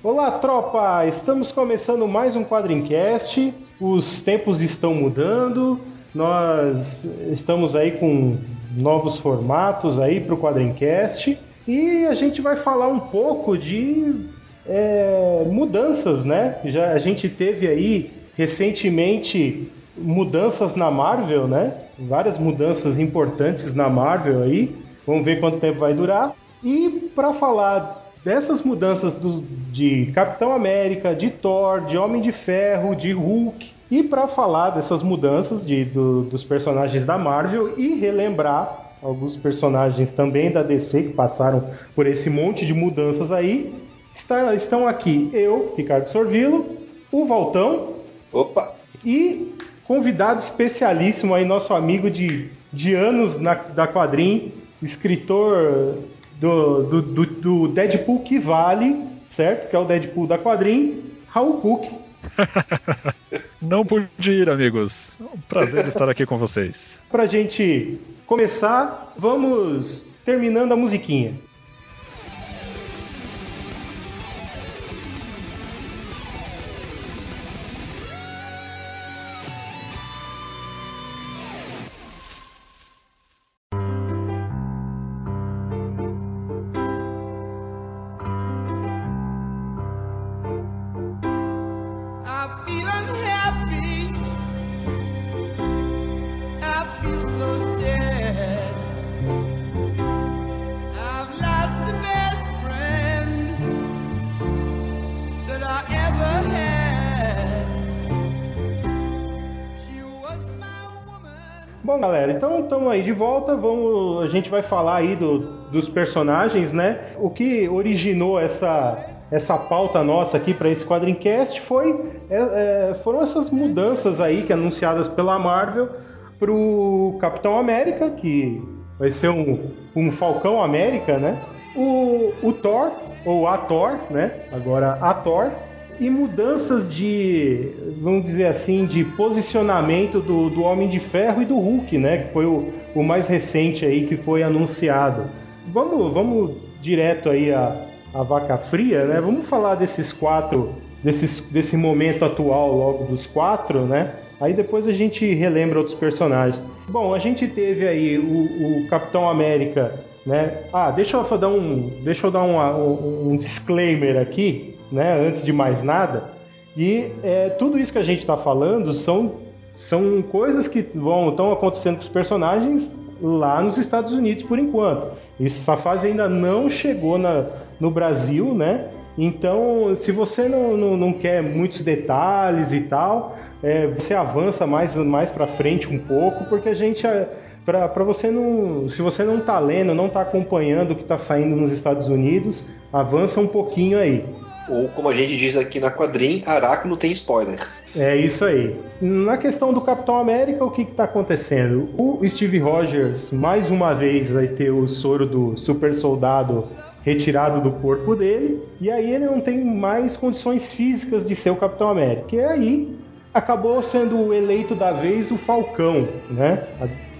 Olá, tropa! Estamos começando mais um Quadrincast. Os tempos estão mudando. Nós estamos aí com novos formatos aí para o Quadrincast e a gente vai falar um pouco de é, mudanças, né? Já a gente teve aí recentemente mudanças na Marvel, né? Várias mudanças importantes na Marvel aí. Vamos ver quanto tempo vai durar. E para falar dessas mudanças do- de Capitão América, de Thor, de Homem de Ferro, de Hulk, e para falar dessas mudanças de, do- dos personagens da Marvel e relembrar alguns personagens também da DC que passaram por esse monte de mudanças aí, está- estão aqui eu, Ricardo Sorvilo, o Valtão Opa! e convidado especialíssimo aí, nosso amigo de, de anos na, da Quadrim, escritor do, do, do, do Deadpool que vale, certo? Que é o Deadpool da Quadrim, Raul Cook. Não pude ir, amigos. Um prazer estar aqui com vocês. Pra gente começar, vamos terminando a musiquinha. Estamos aí de volta. Vamos, a gente vai falar aí do- dos personagens, né? O que originou essa essa pauta nossa aqui para esse quadrincast foi é, é, foram essas mudanças aí que anunciadas pela Marvel pro Capitão América, que vai ser um, um Falcão América, né? O, o Thor ou a Thor, né? Agora a Thor e mudanças de, vamos dizer assim, de posicionamento do, do Homem de Ferro e do Hulk, né? Que foi o, o mais recente aí que foi anunciado. Vamos, vamos direto aí a, a vaca fria, né? Vamos falar desses quatro, desses, desse momento atual logo dos quatro, né? Aí depois a gente relembra outros personagens. Bom, a gente teve aí o, o Capitão América, né? Ah, deixa eu dar um, deixa eu dar um, um, um disclaimer aqui, né? Antes de mais nada. E é, tudo isso que a gente está falando são, são coisas que vão estão acontecendo com os personagens lá nos Estados Unidos por enquanto. Isso, essa fase ainda não chegou na, no Brasil, né? Então, se você não, não, não quer muitos detalhes e tal, é, você avança mais, mais para frente um pouco, porque a gente para você não, se você não tá lendo, não tá acompanhando o que tá saindo nos Estados Unidos, avança um pouquinho aí. Ou como a gente diz aqui na quadrim, Araco não tem spoilers. É isso aí. Na questão do Capitão América, o que está acontecendo? O Steve Rogers, mais uma vez, vai ter o soro do super soldado retirado do corpo dele, e aí ele não tem mais condições físicas de ser o Capitão América. E aí acabou sendo eleito da vez o Falcão, né?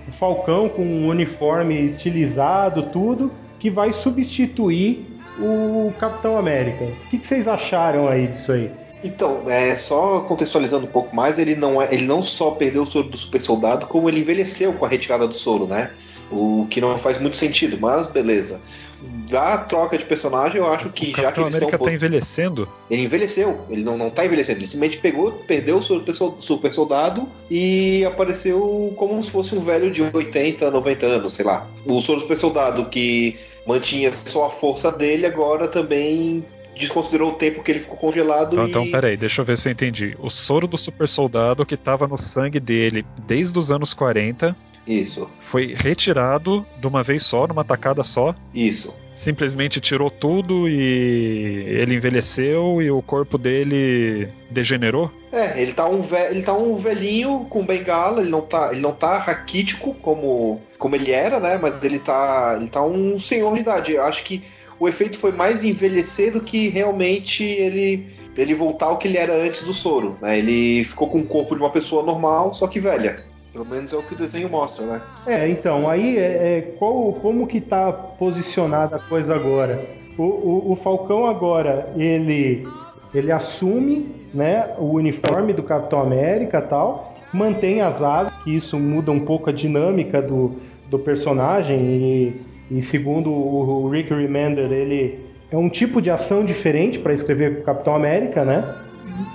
O Falcão com um uniforme estilizado, tudo, que vai substituir o Capitão América. O que, que vocês acharam aí disso aí? Então, é, só contextualizando um pouco mais, ele não, é, ele não só perdeu o soro do super soldado, como ele envelheceu com a retirada do soro, né? O que não faz muito sentido, mas beleza. Da troca de personagem, eu acho que o já que Capitão eles América estão. tá envelhecendo. Ele envelheceu, ele não, não tá envelhecendo, ele simplesmente pegou, perdeu o super sol- super soldado e apareceu como se fosse um velho de 80, 90 anos, sei lá. O soro super soldado que mantinha só a força dele, agora também desconsiderou o tempo que ele ficou congelado Então, e. então, peraí, deixa eu ver se eu entendi. O soro do super soldado que tava no sangue dele desde os anos 40 Isso, foi retirado de uma vez só, numa tacada só. isso. Simplesmente tirou tudo e ele envelheceu e o corpo dele degenerou? É, ele tá um, ve ele tá um velhinho com bengala, ele não tá, ele não tá raquítico como, como ele era, né? Mas ele tá, ele tá um senhor de idade. Eu acho que o efeito foi mais envelhecer do que realmente ele ele voltar ao que ele era antes do soro, né? Ele ficou com o corpo de uma pessoa normal, só que velha. Pelo menos é o que o desenho mostra, né? É, então, aí é, é, qual, como que tá posicionada a coisa agora? O, o, o Falcão agora, ele, ele assume né, o uniforme do Capitão América tal, mantém as asas, que isso muda um pouco a dinâmica do, do personagem e, e segundo o, Rick Remender, ele é um tipo de ação diferente para escrever Capitão América, né?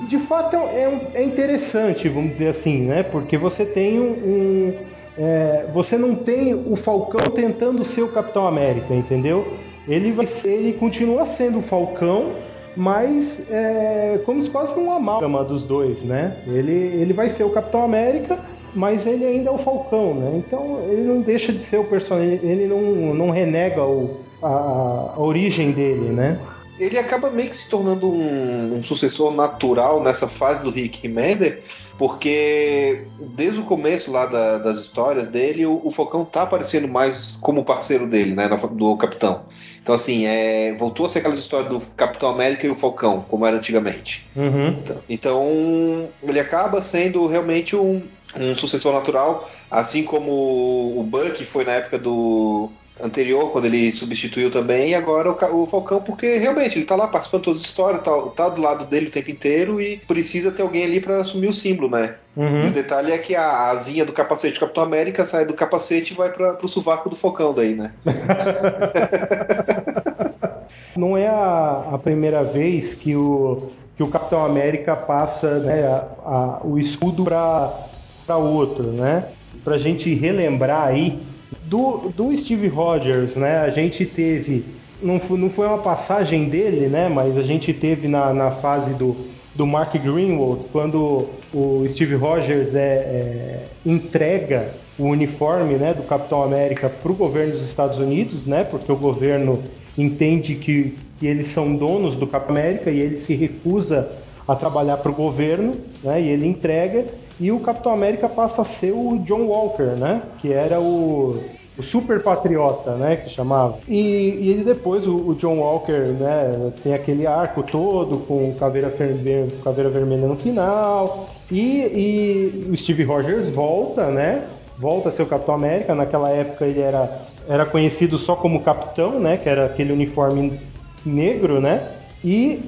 De fato é, um- é interessante, vamos dizer assim, né? Porque você tem um, um- é, você não tem o Falcão tentando ser o Capitão América, entendeu? Ele vai ser, ele continua sendo o Falcão, mas é como se fosse um amálgama dos dois, né? Ele, ele vai ser o Capitão América, mas ele ainda é o Falcão, né? Então ele não deixa de ser o personagem, ele não, não renega o, a, a origem dele, né? Ele acaba meio que se tornando um, um sucessor natural nessa fase do Rick Remender, porque desde o começo lá da- das histórias dele, o, o Falcão tá aparecendo mais como parceiro dele, né, do Capitão. Então, assim, é, voltou a ser aquelas histórias do Capitão América e o Falcão, como era antigamente. Uhum. Então, ele acaba sendo realmente um, um sucessor natural, assim como o Buck foi na época do anterior, quando ele substituiu também, e agora o, o Falcão, porque realmente ele tá lá participando de todas as histórias, tá, tá do lado dele o tempo inteiro e precisa ter alguém ali pra assumir o símbolo, né? E o Uhum. detalhe é que a asinha do capacete do Capitão América sai do capacete e vai para pro sovaco do Falcão daí, né? Não é a, a primeira vez que o, que o Capitão América passa né, a- a- o escudo para outro, né? Pra gente relembrar aí do, do Steve Rogers, né? A gente teve. Não foi, não foi uma passagem dele, né? Mas a gente teve na, na fase do, do Mark Greenwald, quando o Steve Rogers é, é, entrega o uniforme né, do Capitão América para o governo dos Estados Unidos, né? Porque o governo entende que, que eles são donos do Capitão América e ele se recusa a trabalhar para o governo, né? E ele entrega e o Capitão América passa a ser o John Walker, né? Que era o, o super patriota, né? Que chamava. E, e depois, o, o John Walker, né? Tem aquele arco todo com caveira, Ver- caveira vermelha no final. E, e o Steve Rogers volta, né? Volta a ser o Capitão América. Naquela época ele era, era conhecido só como Capitão, né? Que era aquele uniforme negro, né? E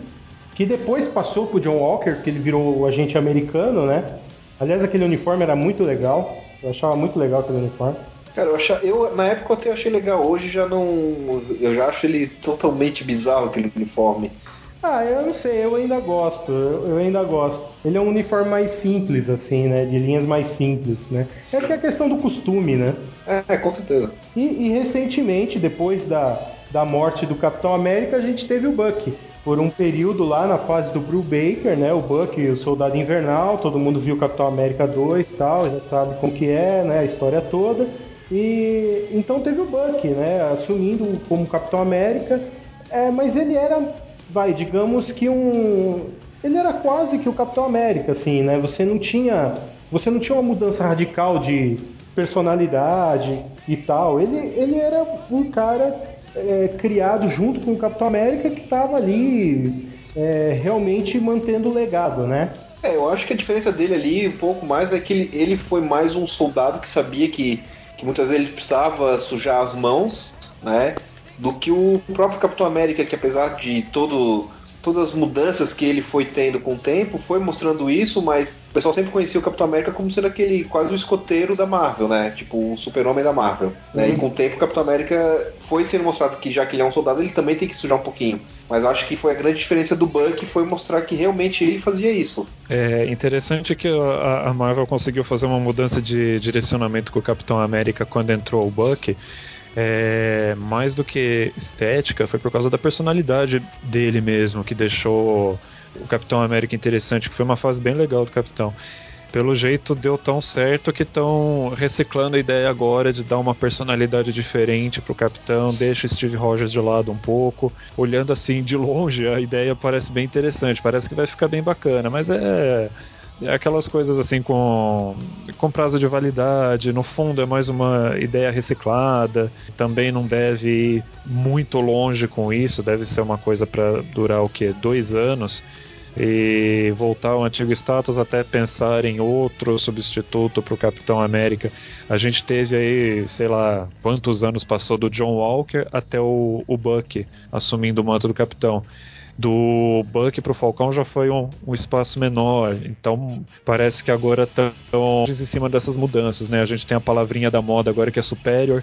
que depois passou pro John Walker, que ele virou o agente americano, né? Aliás, aquele uniforme era muito legal. Eu achava muito legal aquele uniforme. Cara, eu, achava, eu na época eu até achei legal, hoje já não. Eu já acho ele totalmente bizarro aquele uniforme. Ah, eu não sei, eu ainda gosto, eu, eu ainda gosto. Ele é um uniforme mais simples, assim, né? De linhas mais simples, né? É que é a questão do costume, né? É, com certeza. E, e recentemente, depois da, da morte do Capitão América, a gente teve o Bucky. Por um período lá na fase do Brew Baker, né? O Bucky, o Soldado Invernal, todo mundo viu Capitão América 2 e tal, já sabe como que é, né? A história toda. E então teve o Bucky, né? Assumindo como Capitão América. É, mas ele era, vai, digamos que um. Ele era quase que o Capitão América, assim, né? Você não tinha. Você não tinha uma mudança radical de personalidade e tal. Ele, ele era um cara é, criado junto com o Capitão América que estava ali é, realmente mantendo o legado, né? É, eu acho que a diferença dele ali, um pouco mais, é que ele, ele foi mais um soldado que sabia que, que muitas vezes ele precisava sujar as mãos, né? Do que o próprio Capitão América, que apesar de todo, todas as mudanças que ele foi tendo com o tempo, foi mostrando isso, mas o pessoal sempre conhecia o Capitão América como sendo aquele quase o escoteiro da Marvel, né? Tipo, o super-homem da Marvel. Né? E com o tempo o Capitão América foi sendo mostrado que já que ele é um soldado, ele também tem que sujar um pouquinho. Mas eu acho que foi a grande diferença do Buck, foi mostrar que realmente ele fazia isso. É interessante que a Marvel conseguiu fazer uma mudança de direcionamento com o Capitão América quando entrou o Buck. É, mais do que estética, foi por causa da personalidade dele mesmo que deixou o Capitão América interessante, que foi uma fase bem legal do Capitão. pelo jeito deu tão certo que estão reciclando a ideia agora de dar uma personalidade diferente pro capitão, deixa o Steve Rogers de lado um pouco. Olhando assim de longe, a ideia parece bem interessante, parece que vai ficar bem bacana, mas é. É aquelas coisas assim com, com prazo de validade, no fundo é mais uma ideia reciclada, também não deve ir muito longe com isso, deve ser uma coisa para durar o que? Dois anos e voltar ao antigo status até pensar em outro substituto para o Capitão América. A gente teve aí, sei lá, quantos anos passou do John Walker até o, o Buck assumindo o manto do Capitão. Do Buck para o Falcão já foi um, um, espaço menor, então parece que agora estão em cima dessas mudanças, né? A gente tem a palavrinha da moda agora que é Superior,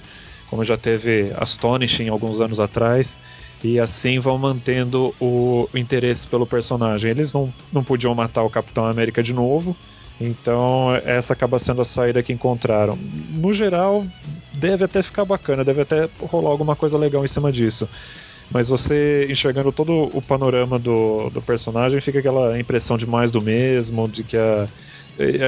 como já teve Astonishing alguns anos atrás e assim vão mantendo o, o interesse pelo personagem. Eles não, não podiam matar o Capitão América de novo, então essa acaba sendo a saída que encontraram. No geral, deve até ficar bacana, deve até rolar alguma coisa legal em cima disso. Mas você enxergando todo o panorama do, do personagem, fica aquela impressão de mais do mesmo, de que a,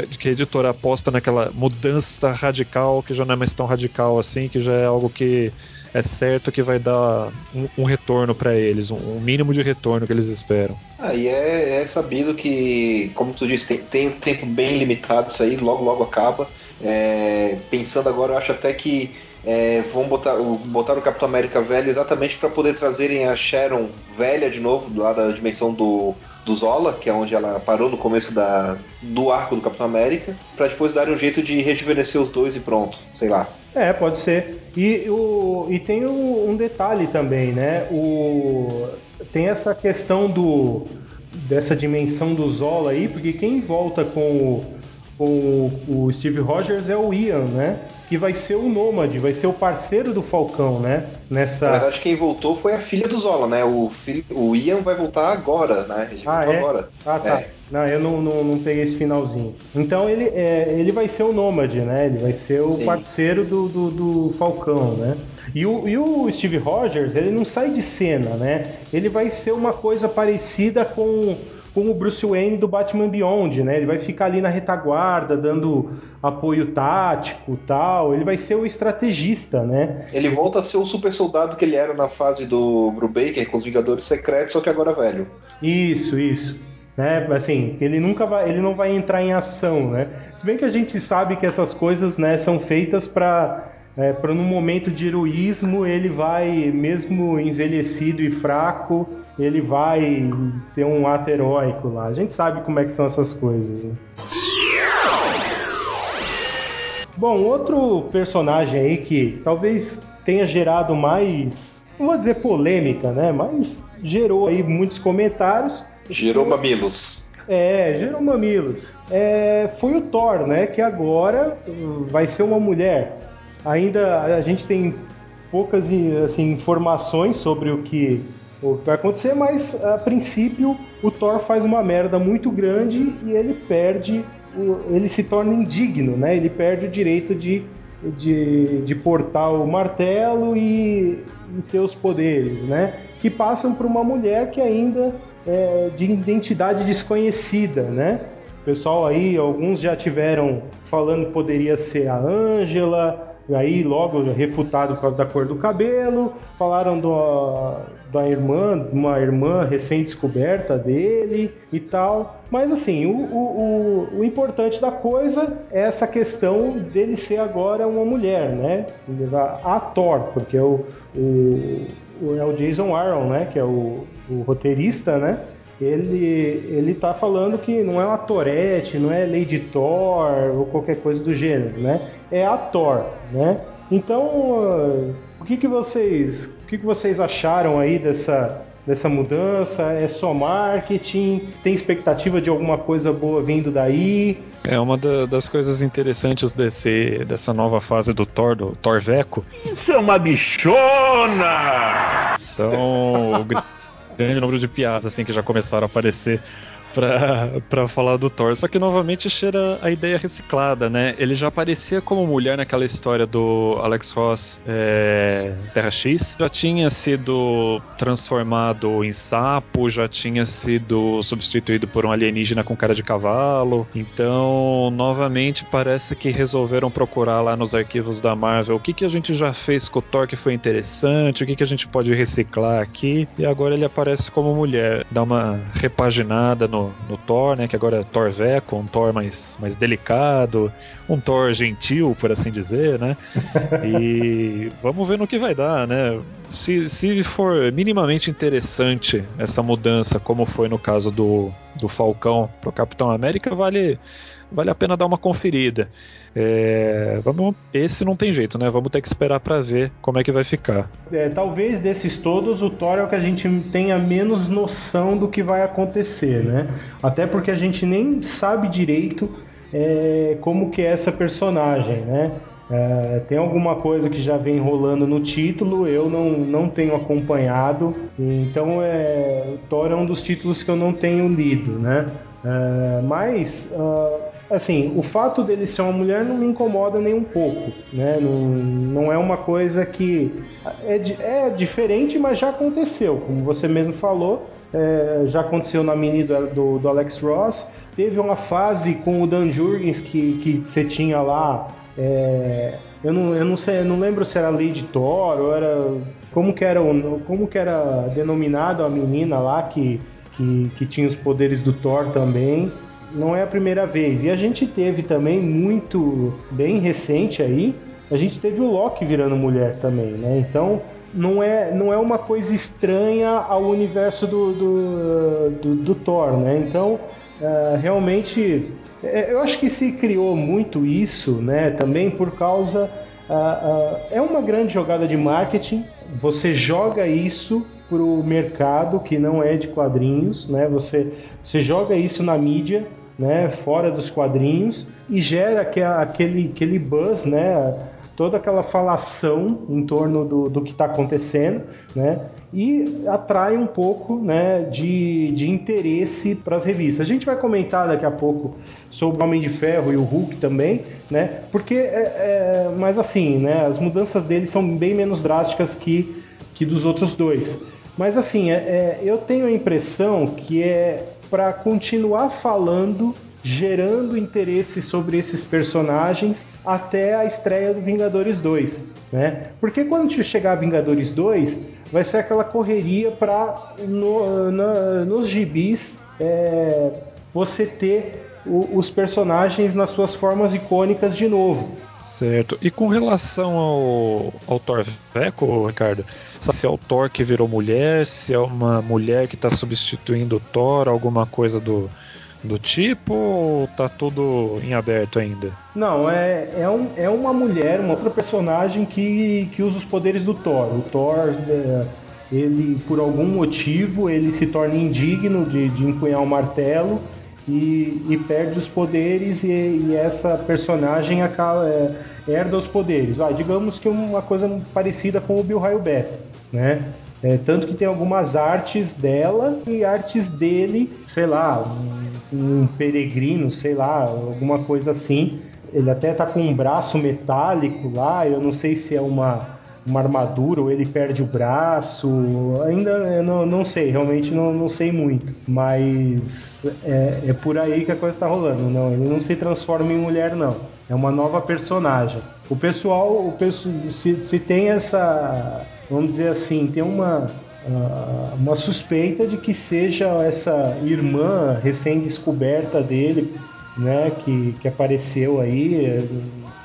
de que a editora aposta naquela mudança radical, que já não é mais tão radical assim, que já é algo que é certo que vai dar um, um retorno para eles, um, um, mínimo de retorno que eles esperam. Ah, e é, é sabido que, como tu disse, tem, tem um tempo bem limitado isso aí, logo logo acaba. É, pensando agora, eu acho até que é, vão botar, botar o Capitão América velho exatamente para poder trazerem a Sharon velha de novo, lá da dimensão do, do Zola, que é onde ela parou no começo da, do arco do Capitão América, para depois darem um jeito de rejuvenescer os dois e pronto, sei lá. É, pode ser. E, o, e tem um detalhe também, né? O, tem essa questão do dessa dimensão do Zola aí, porque quem volta com o, com o, o Steve Rogers é o Ian, né? Que vai ser o Nômade, vai ser o parceiro do Falcão, né? Nessa... Na verdade, quem voltou foi a filha do Zola, né? O, filho, o Ian vai voltar agora, né? Ele ah, é? agora. Ah, tá. É. Não, eu não, não, não, peguei esse finalzinho. Então ele, é, ele vai ser o Nômade, né? Ele vai ser o Sim. parceiro do, do, do, Falcão, né? E o, e o Steve Rogers, ele não sai de cena, né? Ele vai ser uma coisa parecida com com o Bruce Wayne do Batman Beyond, né? Ele vai ficar ali na retaguarda, dando apoio tático tal. Ele vai ser o estrategista, né? Ele volta a ser o super soldado que ele era na fase do Brubaker com os Vingadores Secretos, só que agora velho. Isso, isso. Né? Assim, ele nunca vai, ele não vai entrar em ação, né? Se bem que a gente sabe que essas coisas, né, são feitas para é, para num momento de heroísmo ele vai, mesmo envelhecido e fraco, ele vai ter um ato heróico lá. A gente sabe como é que são essas coisas. Né? Bom, outro personagem aí que talvez tenha gerado mais, não vou dizer polêmica, né? Mas gerou aí muitos comentários. Gerou mamilos. É, gerou mamilos. É, foi o Thor, né? Que agora vai ser uma mulher. Ainda a gente tem poucas assim, informações sobre o que, o que vai acontecer, mas a princípio o Thor faz uma merda muito grande e ele perde, ele se torna indigno, né? Ele perde o direito de, de, de portar o martelo e, e ter os poderes, né? Que passam para uma mulher que ainda é de identidade desconhecida, né? O pessoal aí, alguns já tiveram falando que poderia ser a Ângela, aí logo refutado por causa da cor do cabelo, falaram do, da irmã, uma irmã recém-descoberta dele e tal. Mas assim, o, o, o, o, importante da coisa é essa questão dele ser agora uma mulher, né? A Thor, porque é o, o, é o Jason Aaron, né? Que é o, o roteirista, né? Ele ele tá falando que não é uma Torette, não é Lady Thor ou qualquer coisa do gênero, né? É a Thor, né? Então, uh, o que que vocês, o que que vocês acharam aí dessa dessa mudança? É só marketing? Tem expectativa de alguma coisa boa vindo daí? É uma da, das coisas interessantes desse, dessa nova fase do Thor, do Thor Veco. Isso é uma bichona! São grande número de piadas assim que já começaram a aparecer pra, pra falar do Thor. Só que novamente cheira a ideia reciclada, né? Ele já aparecia como mulher naquela história do Alex Ross é, Terra X. Já tinha sido transformado em sapo, já tinha sido substituído por um alienígena com cara de cavalo. Então, novamente, parece que resolveram procurar lá nos arquivos da Marvel o que, que a gente já fez com o Thor que foi interessante, o que, que a gente pode reciclar aqui. E agora ele aparece como mulher. Dá uma repaginada no, no Thor, né? Que agora é Thor Veco, um Thor mais, mais delicado, um Thor gentil, por assim dizer, né? E vamos ver no que vai dar, né? Se, se for minimamente interessante essa mudança, como foi no caso do, do Falcão pro Capitão América, vale, vale a pena dar uma conferida. É, vamos, esse não tem jeito, né? Vamos ter que esperar para ver como é que vai ficar. É, talvez desses todos, o Thor é o que a gente tenha menos noção do que vai acontecer, né? Até porque a gente nem sabe direito é, como que é essa personagem, né? É, tem alguma coisa que já vem rolando no título, eu não, não tenho acompanhado, então é, o Thor é um dos títulos que eu não tenho lido, né? É, mas, ah, assim, o fato dele ser uma mulher não me incomoda nem um pouco, né? Não, não é uma coisa que é, é diferente, mas já aconteceu, como você mesmo falou, é, já aconteceu na mini do, do, do Alex Ross. Teve uma fase com o Dan Jurgens que, que você tinha lá. É, eu, não, eu não sei, eu não lembro se era Lady Thor ou era. Como que era, como que era denominado a menina lá que, que, que tinha os poderes do Thor também. Não é a primeira vez. E a gente teve também muito bem recente aí. A gente teve o Loki virando mulher também, né? Então não é, não é uma coisa estranha ao universo do, do, do, do Thor, né? Então ah, realmente é, eu acho que se criou muito isso, né? Também por causa ah, ah, é uma grande jogada de marketing. Você joga isso para o mercado que não é de quadrinhos, né? Você, você joga isso na mídia, né? Fora dos quadrinhos e gera aque- aquele, aquele buzz, né? Toda aquela falação em torno do, do que está acontecendo, né? E atrai um pouco, né? De, de interesse para as revistas. A gente vai comentar daqui a pouco sobre o Homem de Ferro e o Hulk também, né? Porque, é, é, mas assim, né? As mudanças deles são bem menos drásticas que, que dos outros dois. Mas assim, é, é, eu tenho a impressão que é para continuar falando, gerando interesse sobre esses personagens até a estreia do Vingadores 2, né? Porque quando chegar Vingadores 2, vai ser aquela correria para no, nos gibis é, você ter o- os personagens nas suas formas icônicas de novo. Certo. E com relação ao, ao Thor Veco, Ricardo, se é o Thor que virou mulher, se é uma mulher que está substituindo o Thor, alguma coisa do, do tipo, ou tá tudo em aberto ainda? Não, é, é, um, é uma mulher, uma outra personagem que, que usa os poderes do Thor. O Thor, é, ele, por algum motivo, ele se torna indigno de, de empunhar o martelo e, e perde os poderes e, e essa personagem acaba, é, herda os poderes. Ah, digamos que uma coisa parecida com o Bill Raio Beto, né? É, tanto que tem algumas artes dela e artes dele, sei lá, um, um peregrino, sei lá, alguma coisa assim. Ele até tá com um braço metálico lá, eu não sei se é uma, uma armadura ou ele perde o braço, ainda eu não, não sei, realmente não, não sei muito. Mas é, é por aí que a coisa tá rolando, não, ele não se transforma em mulher, não. É uma nova personagem. O pessoal, o pessoal se, se tem essa, vamos dizer assim, tem uma, ah, uma suspeita de que seja essa irmã recém-descoberta dele, né, que, que apareceu aí.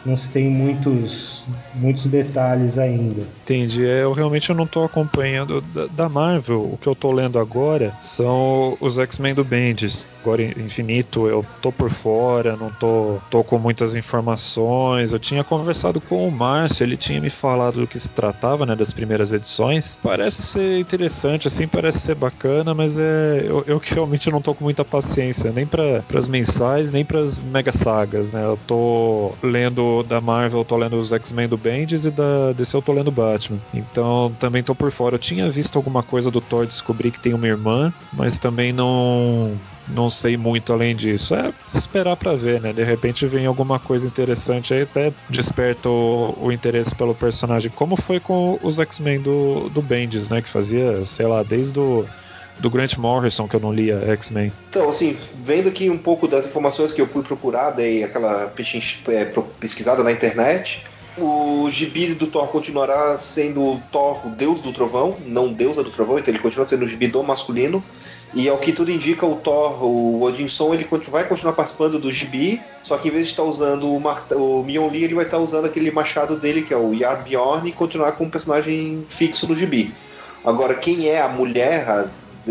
Não se tem muitos, muitos detalhes ainda. Entendi. É, Eu realmente não tô acompanhando da, Marvel. O que eu tô lendo agora são os X-Men do Bendis. Agora Infinito, eu tô por fora, não tô, tô com muitas informações. Eu tinha conversado com o Márcio, ele tinha me falado do que se tratava, né, das primeiras edições. Parece ser interessante, assim, parece ser bacana, mas é eu, que realmente não tô com muita paciência, nem para as mensais, nem para as mega sagas, né? Eu tô lendo da Marvel, eu tô lendo os X-Men do Bendis e da DC eu tô lendo Batman. Então também tô por fora. Eu tinha visto alguma coisa do Thor, descobri que tem uma irmã, mas também não não sei muito além disso. É esperar pra ver, né? De repente vem alguma coisa interessante aí, até desperta o, o interesse pelo personagem, como foi com os X-Men do, do Bendis, né? Que fazia, sei lá, desde o do Grant Morrison, que eu não lia X-Men. Então, assim, vendo aqui um pouco das informações que eu fui procurar, dei aquela é, pesquisada na internet, o gibi do Thor continuará sendo Thor, o deus do trovão, não deusa do trovão, então ele continua sendo o gibi do masculino. E ao que tudo indica, o Thor, o Odinson, ele vai continuar participando do gibi, só que em vez de estar usando o, o Mjolnir, ele vai estar usando aquele machado dele, que é o Yarbjorn, e continuar com um personagem fixo no gibi. Agora, quem é a mulher, a,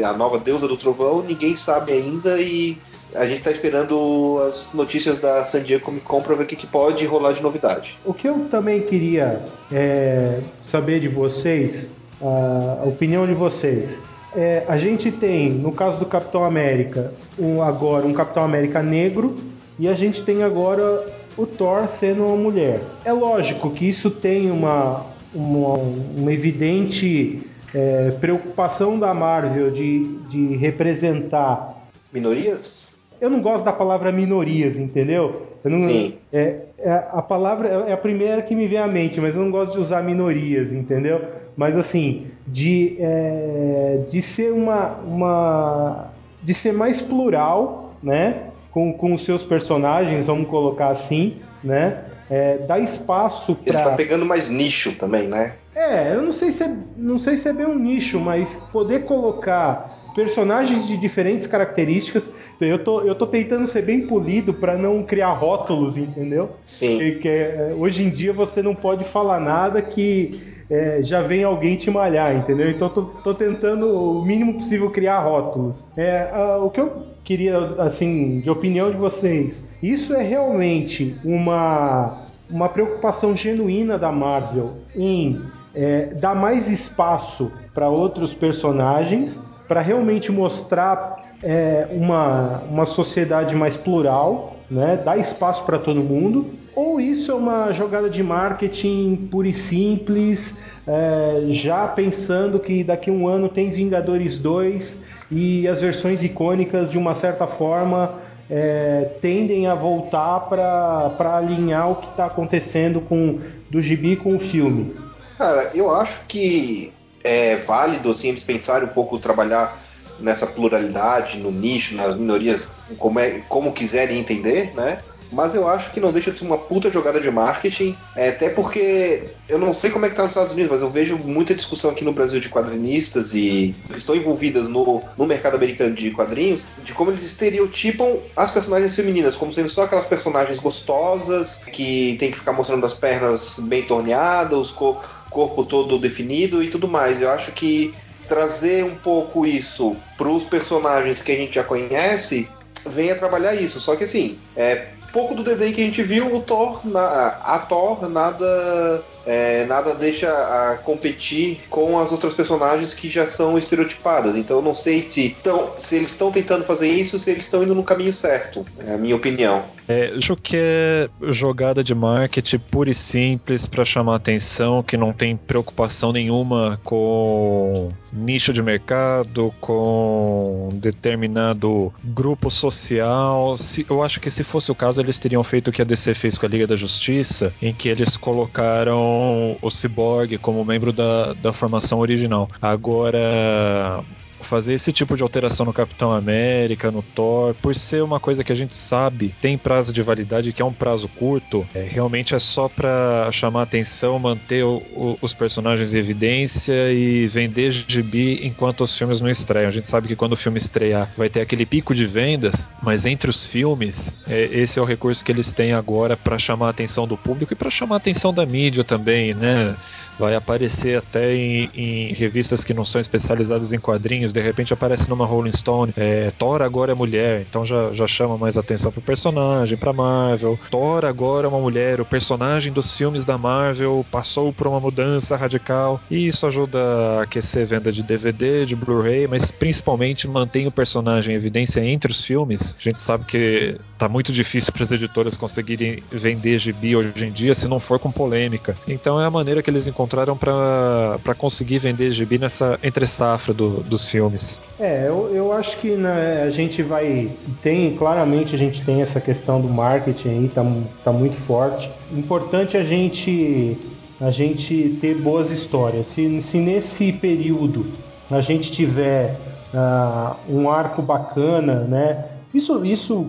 a nova deusa do trovão, ninguém sabe ainda e a gente tá esperando as notícias da San Diego Comic Con pra ver o que, que pode rolar de novidade. O que eu também queria é, saber de vocês, a opinião de vocês. É, a gente tem, no caso do Capitão América, um, agora um Capitão América negro e a gente tem agora o Thor sendo uma mulher. É lógico que isso tem uma, uma, uma evidente é, preocupação da Marvel de, de representar Minorias? Eu não gosto da palavra minorias, entendeu? Eu não- Sim. É, é- a palavra é a primeira que me vem à mente, mas eu não gosto de usar minorias, entendeu? Mas assim, de, é, de ser uma, uma. de ser mais plural, né? Com, com os seus personagens, vamos colocar assim, né? É, dar espaço Ele tá para. pegando mais nicho também, né? É, eu não sei se é, não sei se é bem um nicho, mas poder colocar personagens de diferentes características. Eu tô, eu tô tentando ser bem polido para não criar rótulos, entendeu? Sim. Porque é, hoje em dia você não pode falar nada que é, já vem alguém te malhar, entendeu? Então tô, tô tentando o mínimo possível criar rótulos. É, ah, o que eu queria, assim, de opinião de vocês, isso é realmente uma, uma preocupação genuína da Marvel em é, dar mais espaço para outros personagens, para realmente mostrar é, uma, uma sociedade mais plural, né? dar espaço para todo mundo, ou isso é uma jogada de marketing pura e simples, é, já pensando que daqui a um ano tem Vingadores 2 e as versões icônicas, de uma certa forma, é, tendem a voltar para alinhar o que está acontecendo com do gibi com o filme. Cara, eu acho que é válido assim, eles pensarem um pouco, trabalhar nessa pluralidade, no nicho, nas minorias, como, é, como quiserem entender, né? Mas eu acho que não deixa de ser uma puta jogada de marketing, é, até porque eu não sei como é que tá nos Estados Unidos, mas eu vejo muita discussão aqui no Brasil de quadrinistas e que estão envolvidas no, no mercado americano de quadrinhos, de como eles estereotipam as personagens femininas, como sendo só aquelas personagens gostosas, que tem que ficar mostrando as pernas bem torneadas, o co- corpo todo definido e tudo mais. Eu acho que trazer um pouco isso para os personagens que a gente já conhece venha trabalhar isso. Só que assim, é pouco do desenho que a gente viu, o Thor, na, a Thor nada é, nada deixa a competir com as outras personagens que já são estereotipadas. Então eu não sei se, tão, se eles estão tentando fazer isso, se eles estão indo no caminho certo. É a minha opinião. É, acho que é jogada de marketing pura e simples para chamar atenção, que não tem preocupação nenhuma com nicho de mercado, com determinado grupo social. Se, eu acho que se fosse o caso, eles teriam feito o que a DC fez com a Liga da Justiça, em que eles colocaram o Cyborg como membro da, da formação original. Agora, fazer esse tipo de alteração no Capitão América, no Thor, por ser uma coisa que a gente sabe tem prazo de validade, que é um prazo curto, é, realmente é só pra chamar atenção, manter o- o- os personagens em evidência e vender gibi enquanto os filmes não estreiam. A gente sabe que quando o filme estrear vai ter aquele pico de vendas, mas entre os filmes, é, esse é o recurso que eles têm agora pra chamar a atenção do público e pra chamar a atenção da mídia também, né? Vai aparecer até em, em revistas que não são especializadas em quadrinhos, de repente aparece numa Rolling Stone. É, Thor agora é mulher, então já, já chama mais atenção pro personagem, pra Marvel. Thor agora é uma mulher, o personagem dos filmes da Marvel passou por uma mudança radical. E isso ajuda a aquecer venda de DVD, de Blu-ray, mas principalmente mantém o personagem em evidência entre os filmes. A gente sabe que tá muito difícil para as editoras conseguirem vender gibi hoje em dia se não for com polêmica. Então é a maneira que eles encontraram encontraram pra conseguir vender gibi nessa entre safra do- dos filmes. É, eu, eu acho que né, a gente vai. Tem, claramente a gente tem essa questão do marketing aí, tá, tá muito forte. Importante a gente a gente ter boas histórias. Se, se nesse período a gente tiver ah, um arco bacana, né? Isso, isso,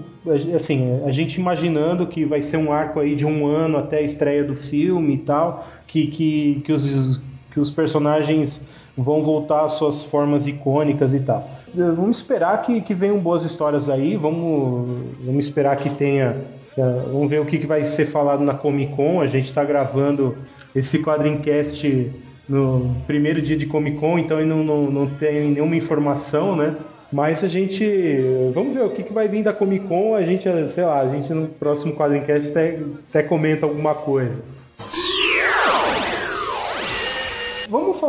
assim, a gente imaginando que vai ser um arco aí de um ano até a estreia do filme e tal, que, que, que, os, que os personagens vão voltar às suas formas icônicas e tal. Vamos esperar que, que venham boas histórias aí, vamos, vamos esperar que tenha. eh, Vamos ver o que, que vai ser falado na Comic Con. A gente está gravando esse quadrincast no primeiro dia de Comic Con, então não, não, não tem nenhuma informação, né? Mas a gente. Vamos ver o que, que vai vir da Comic Con. A gente, sei lá, a gente no próximo quadrincast até, até comenta alguma coisa.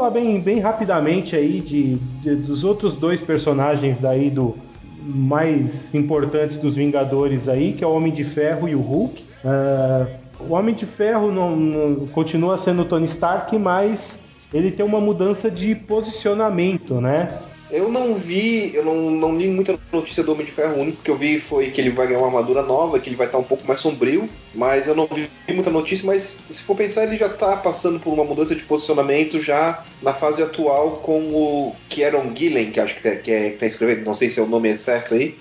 Falar bem, bem rapidamente aí de, de- dos outros dois personagens daí do mais importantes dos Vingadores aí, que é o Homem de Ferro e o Hulk. Ah, o Homem de Ferro não, não- continua sendo Tony Stark, mas ele tem uma mudança de posicionamento, né? Eu não vi, eu não, não li muita notícia do Homem de Ferro. Único que eu vi foi que ele vai ganhar uma armadura nova, que ele vai estar um pouco mais sombrio. Mas eu não vi muita notícia. Mas se for pensar, ele já tá passando por uma mudança de posicionamento já na fase atual com o Kieron Gillen, que acho que, é, que, é, que tá escrevendo. Não sei se é o nome é certo aí.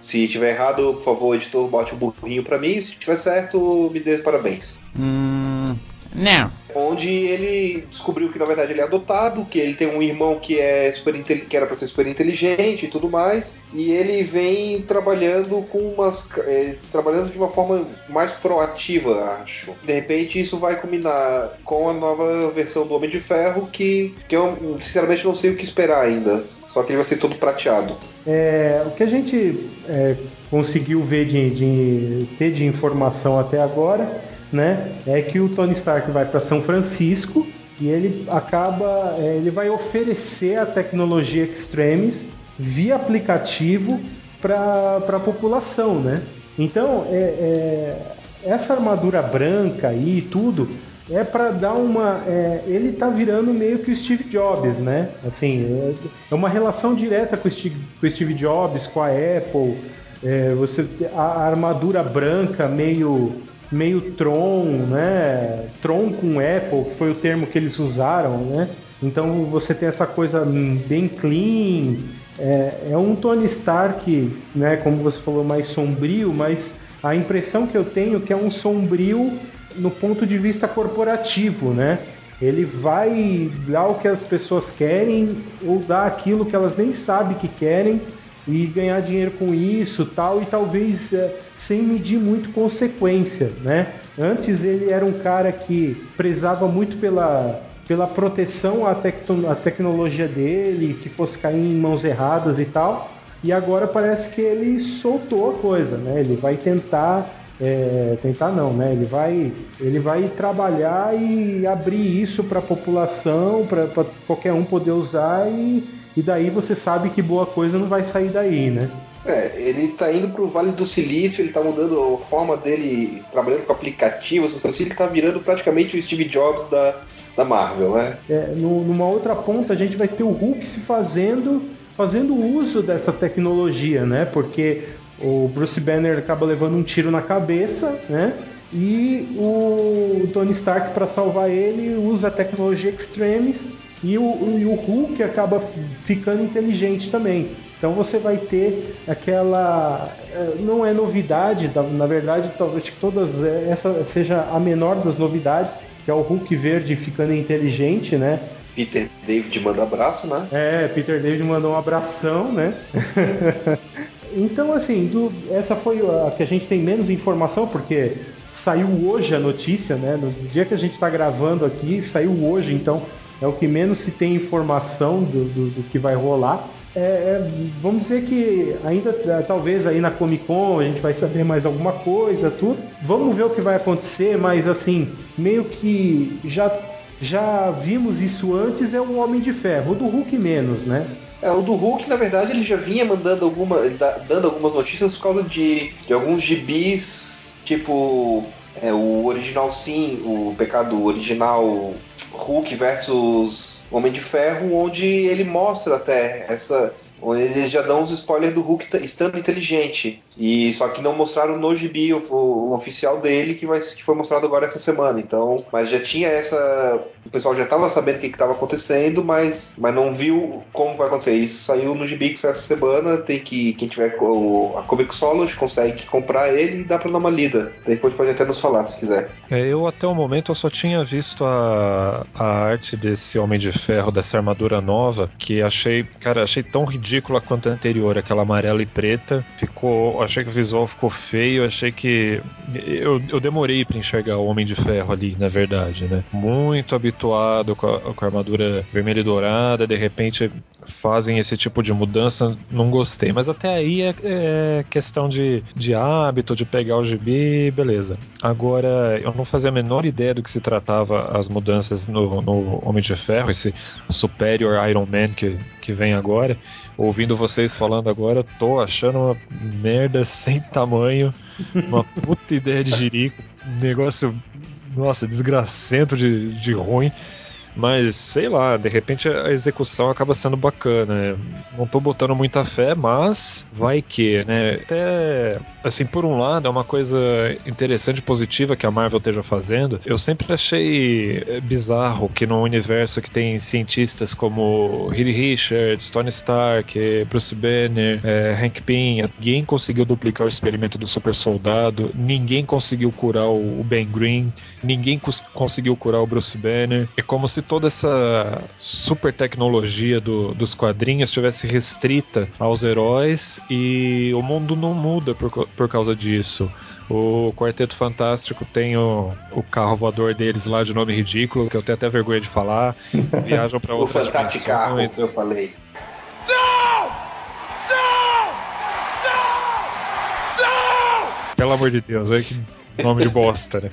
Se tiver errado, por favor, editor, bote o burrinho pra mim. Se tiver certo, me dê parabéns. Hum. Não. Onde ele descobriu que na verdade ele é adotado, que ele tem um irmão que é super que era para ser super inteligente e tudo mais, e ele vem trabalhando com umas eh, trabalhando de uma forma mais proativa, acho. De repente isso vai combinar com a nova versão do Homem de Ferro, que, que eu sinceramente não sei o que esperar ainda. Só que ele vai ser todo prateado. É, o que a gente é, conseguiu ver de, de- ter de informação até agora, né, é que o Tony Stark vai para São Francisco e ele acaba, é, ele vai oferecer a tecnologia Extremis via aplicativo para a população, né? Então, é, é, essa armadura branca aí e tudo é para dar uma. é, ele tá virando meio que o Steve Jobs, né? Assim, é, é uma relação direta com o Steve, com o Steve Jobs, com a Apple. É, você a, a armadura branca meio meio Tron, né? Tron com Apple, que foi o termo que eles usaram, né? Então você tem essa coisa bem clean. É, é um Tony Stark, né? Como você falou, mais sombrio, mas a impressão que eu tenho é que é um sombrio no ponto de vista corporativo, né? Ele vai dar o que as pessoas querem ou dar aquilo que elas nem sabem que querem e ganhar dinheiro com isso, tal, e talvez é, sem medir muito consequência, né? Antes ele era um cara que prezava muito pela, pela proteção à, tecno- à tecnologia dele, que fosse cair em mãos erradas e tal. E agora parece que ele soltou a coisa, né? Ele vai tentar é, tentar não, né? Ele vai, ele vai trabalhar e abrir isso para a população, para qualquer um poder usar e, e daí você sabe que boa coisa não vai sair daí, né? É, ele tá indo pro Vale do Silício, ele tá mudando a forma dele, trabalhando com aplicativos, essas coisas, ele tá virando praticamente o Steve Jobs da, da Marvel, né? É, no- numa outra ponta a gente vai ter o Hulk se fazendo fazendo uso dessa tecnologia, né? Porque o Bruce Banner acaba levando um tiro na cabeça, né? E o Tony Stark para salvar ele usa a tecnologia Extremis e o, e o Hulk acaba ficando inteligente também. Então você vai ter aquela. eh, Não é novidade, da- na verdade, talvez que todas. eh, Essa seja a menor das novidades, que é o Hulk verde ficando inteligente, né? Peter David manda abraço, né? É, Peter David mandou um abração, né? então, assim, do- essa foi a que a gente tem menos informação, porque saiu hoje a notícia, né? No dia que a gente está gravando aqui, saiu hoje, então é o que menos se tem informação do, do- do que vai rolar. É, é, vamos dizer que ainda, é, talvez aí na Comic Con a gente vai saber mais alguma coisa, tudo. Vamos ver o que vai acontecer, mas assim, meio que já, já vimos isso antes, é o Homem de Ferro, o do Hulk menos, né? É, o do Hulk, na verdade, ele já vinha mandando alguma, da- dando algumas notícias por causa de, de alguns gibis, tipo É, o original sim, o pecado original Hulk versus Homem de Ferro, onde ele mostra até essa. Onde eles já dão os spoilers do Hulk estando inteligente. E só que não mostraram no gibi o, o oficial dele, que, vai, que foi mostrado agora essa semana. Então, mas já tinha essa. O pessoal já estava sabendo o que estava acontecendo, mas, mas não viu como vai acontecer. Isso saiu no gibi que essa semana. Tem que. Quem tiver co- a Comic Solos consegue comprar ele e dá pra dar uma lida. Depois pode até nos falar se quiser. É, eu até o momento eu só tinha visto a, a arte desse Homem de Ferro, dessa armadura nova, que achei, cara, achei tão ridícula quanto a anterior, aquela amarela e preta. Ficou, achei que o visual ficou feio, achei que eu, eu demorei pra enxergar o Homem de Ferro ali, na verdade, né? Muito habituado com a, com a armadura vermelha e dourada, de repente fazem esse tipo de mudança, não gostei. Mas até aí é, é questão de, de hábito, de pegar o gibi, beleza. Agora, eu não fazia a menor ideia do que se tratava as mudanças no, no Homem de Ferro, esse Superior Iron Man que, que vem agora. Ouvindo vocês falando agora, tô achando uma merda sem tamanho, uma puta ideia de jirico, negócio, nossa, desgracento de, de ruim. Mas sei lá, de repente a execução acaba sendo bacana. né? Não tô botando muita fé, mas vai que, né? Até, assim, por um lado, é uma coisa interessante e positiva que a Marvel esteja fazendo. Eu sempre achei eh, bizarro que no universo que tem cientistas como Reed Richards, Tony Stark, Bruce Banner, eh, Hank Pym, ninguém conseguiu duplicar o experimento do super soldado, ninguém conseguiu curar o Ben Green, ninguém cons- conseguiu curar o Bruce Banner. É como se toda essa super tecnologia do- dos quadrinhos estivesse restrita aos heróis e o mundo não muda por, por causa disso. O Quarteto Fantástico tem o, o carro voador deles lá de nome ridículo, que eu tenho até vergonha de falar. Viajam para O outras Fantástico Carro, dimensões. eu falei. Pelo amor de Deus, olha que nome de bosta, né?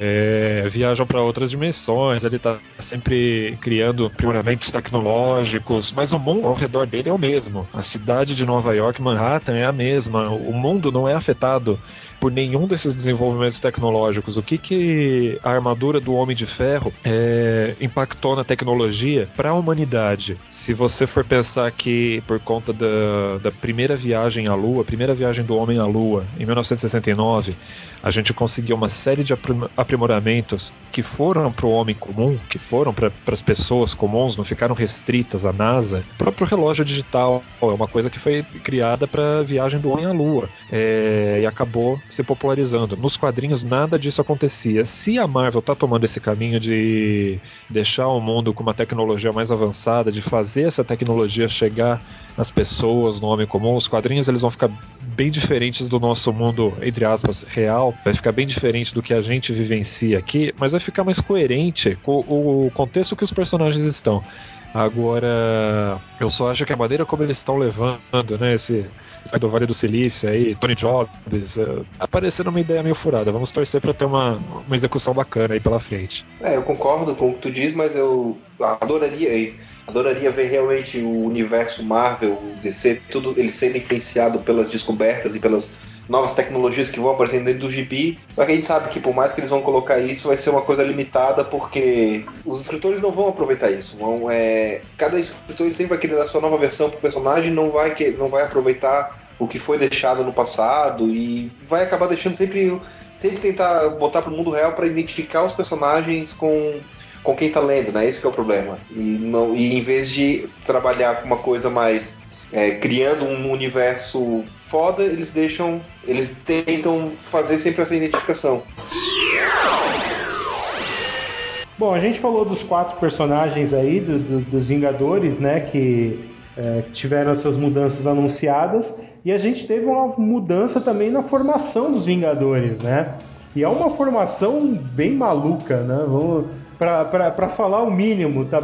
É, viajam para outras dimensões, ele tá sempre criando aprimoramentos tecnológicos, mas o mundo ao redor dele é o mesmo. A cidade de Nova York, Manhattan, é a mesma. O mundo não é afetado por nenhum desses desenvolvimentos tecnológicos. O que, que a armadura do Homem de Ferro é, impactou na tecnologia para a humanidade? Se você for pensar que por conta da, da primeira viagem à Lua, primeira viagem do homem à Lua, em 1969, a gente conseguiu uma série de aprim- aprimoramentos que foram para o homem comum, que foram para as pessoas comuns, não ficaram restritas à NASA. O próprio relógio digital é uma coisa que foi criada para a viagem do homem à Lua é, e acabou se popularizando. Nos quadrinhos nada disso acontecia. Se a Marvel tá tomando esse caminho de deixar o mundo com uma tecnologia mais avançada, de fazer essa tecnologia chegar nas pessoas, no homem comum, os quadrinhos eles vão ficar bem diferentes do nosso mundo, entre aspas, real, vai ficar bem diferente do que a gente vivencia aqui, mas vai ficar mais coerente com o contexto que os personagens estão. Agora, eu só acho que a maneira como eles estão levando, né, esse do Vale do Silício aí, Tony Jobs, uh, aparecendo uma ideia meio furada. Vamos torcer pra ter uma, uma execução bacana aí pela frente. É, eu concordo com o que tu diz, mas eu adoraria, adoraria ver realmente o universo Marvel, DC, tudo ele sendo influenciado pelas descobertas e pelas novas tecnologias que vão aparecendo dentro do gibi. Só que a gente sabe que por mais que eles vão colocar isso, vai ser uma coisa limitada, porque os escritores não vão aproveitar isso. Vão, é, cada escritor sempre vai querer dar sua nova versão pro personagem, não vai, que, não vai aproveitar o que foi deixado no passado e vai acabar deixando sempre sempre tentar botar pro mundo real para identificar os personagens com com quem tá lendo, né? Esse é o problema. E, não, e em vez de trabalhar com uma coisa mais é, criando um universo foda, eles deixam. Eles tentam fazer sempre essa identificação. Bom, a gente falou dos quatro personagens aí, do- do- dos Vingadores, né? Que é, tiveram essas mudanças anunciadas. E a gente teve uma mudança também na formação dos Vingadores, né? E é uma formação bem maluca, né? Vamos, pra, pra, pra falar o mínimo, tá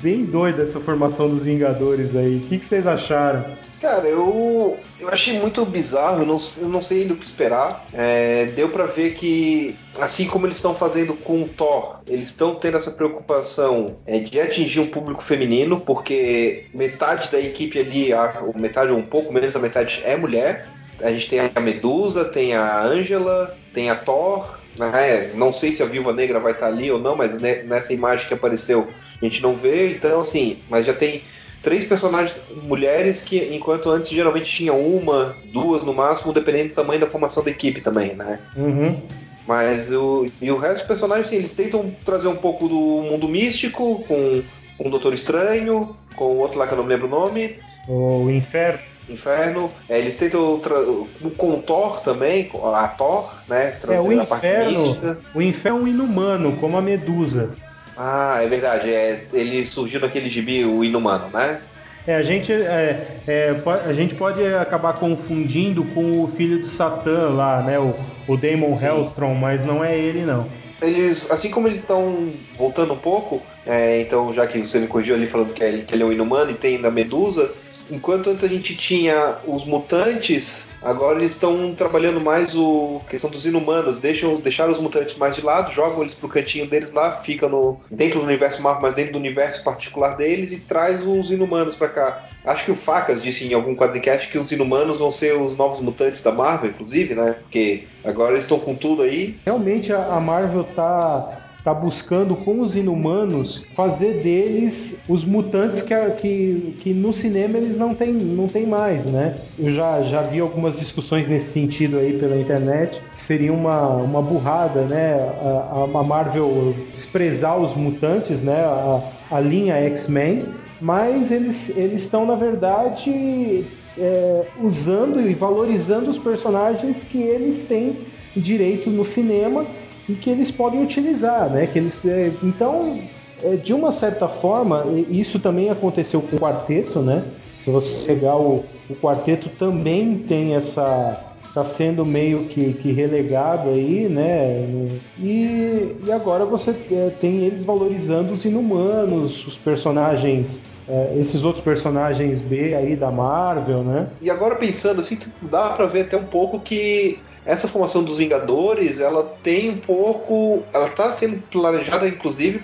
bem doida essa formação dos Vingadores aí. O que, que vocês acharam? Cara, eu, eu achei muito bizarro, eu não, eu não sei ainda o que esperar. É, deu pra ver que, assim como eles estão fazendo com o Thor, eles estão tendo essa preocupação é, de atingir um público feminino, porque metade da equipe ali, a, ou metade ou um pouco menos da metade é mulher. A gente tem a Medusa, tem a Angela, tem a Thor né? Não sei se a Viúva Negra vai estar ali ou não, mas ne- nessa imagem que apareceu a gente não vê, então assim, mas já tem três personagens mulheres que, enquanto antes geralmente tinha uma, duas no máximo, dependendo do tamanho da formação da equipe também, né? Uhum. Mas o, e o resto dos personagens, eles tentam trazer um pouco do mundo místico, com com o Doutor Estranho, com o outro lá que eu não me lembro o nome, O Inferno. Inferno. É, eles tentam o Thor também, a Thor, né? É, o Inferno. O Inferno é um inumano, como a Medusa. Ah, é verdade. É, ele surgiu naquele gibi, o Inumano, né? É, a gente, é, é, a gente pode acabar confundindo com o filho do Satã lá, né? O, o Damon Sim. Hellstrom, mas não é ele, não. Eles, assim como eles estão voltando um pouco, é, então já que você me corrigiu ali falando que ele, que ele é um inumano e tem ainda a Medusa, enquanto antes a gente tinha os mutantes, agora eles estão trabalhando mais o a questão dos inumanos, deixam deixaram os mutantes mais de lado, jogam eles pro cantinho deles lá, fica no dentro do universo Marvel, mas dentro do universo particular deles e traz os inumanos pra cá. Acho que o Facas disse em algum quadrincast que os inumanos vão ser os novos mutantes da Marvel, inclusive, né? Porque agora eles estão com tudo aí, Realmente a Marvel tá, tá buscando com os inumanos fazer deles os mutantes que, que, que no cinema eles não têm não tem mais, né? Eu já, já vi algumas discussões nesse sentido aí pela internet. Seria uma, uma burrada, né? A, a- a Marvel desprezar os mutantes, né? A, a linha X-Men. Mas eles eles estão, na verdade, é, usando e valorizando os personagens que eles têm direito no cinema e que eles podem utilizar, né? Que eles, é, então, é, de uma certa forma, isso também aconteceu com o quarteto, né? Se você pegar o, o quarteto também tem essa está sendo meio que, que relegado aí, né? E, e agora você é, tem eles valorizando os inumanos, os personagens, é, esses outros personagens B aí da Marvel, né? E agora pensando assim, dá pra ver até um pouco que essa formação dos Vingadores, ela tem um pouco, ela tá sendo planejada inclusive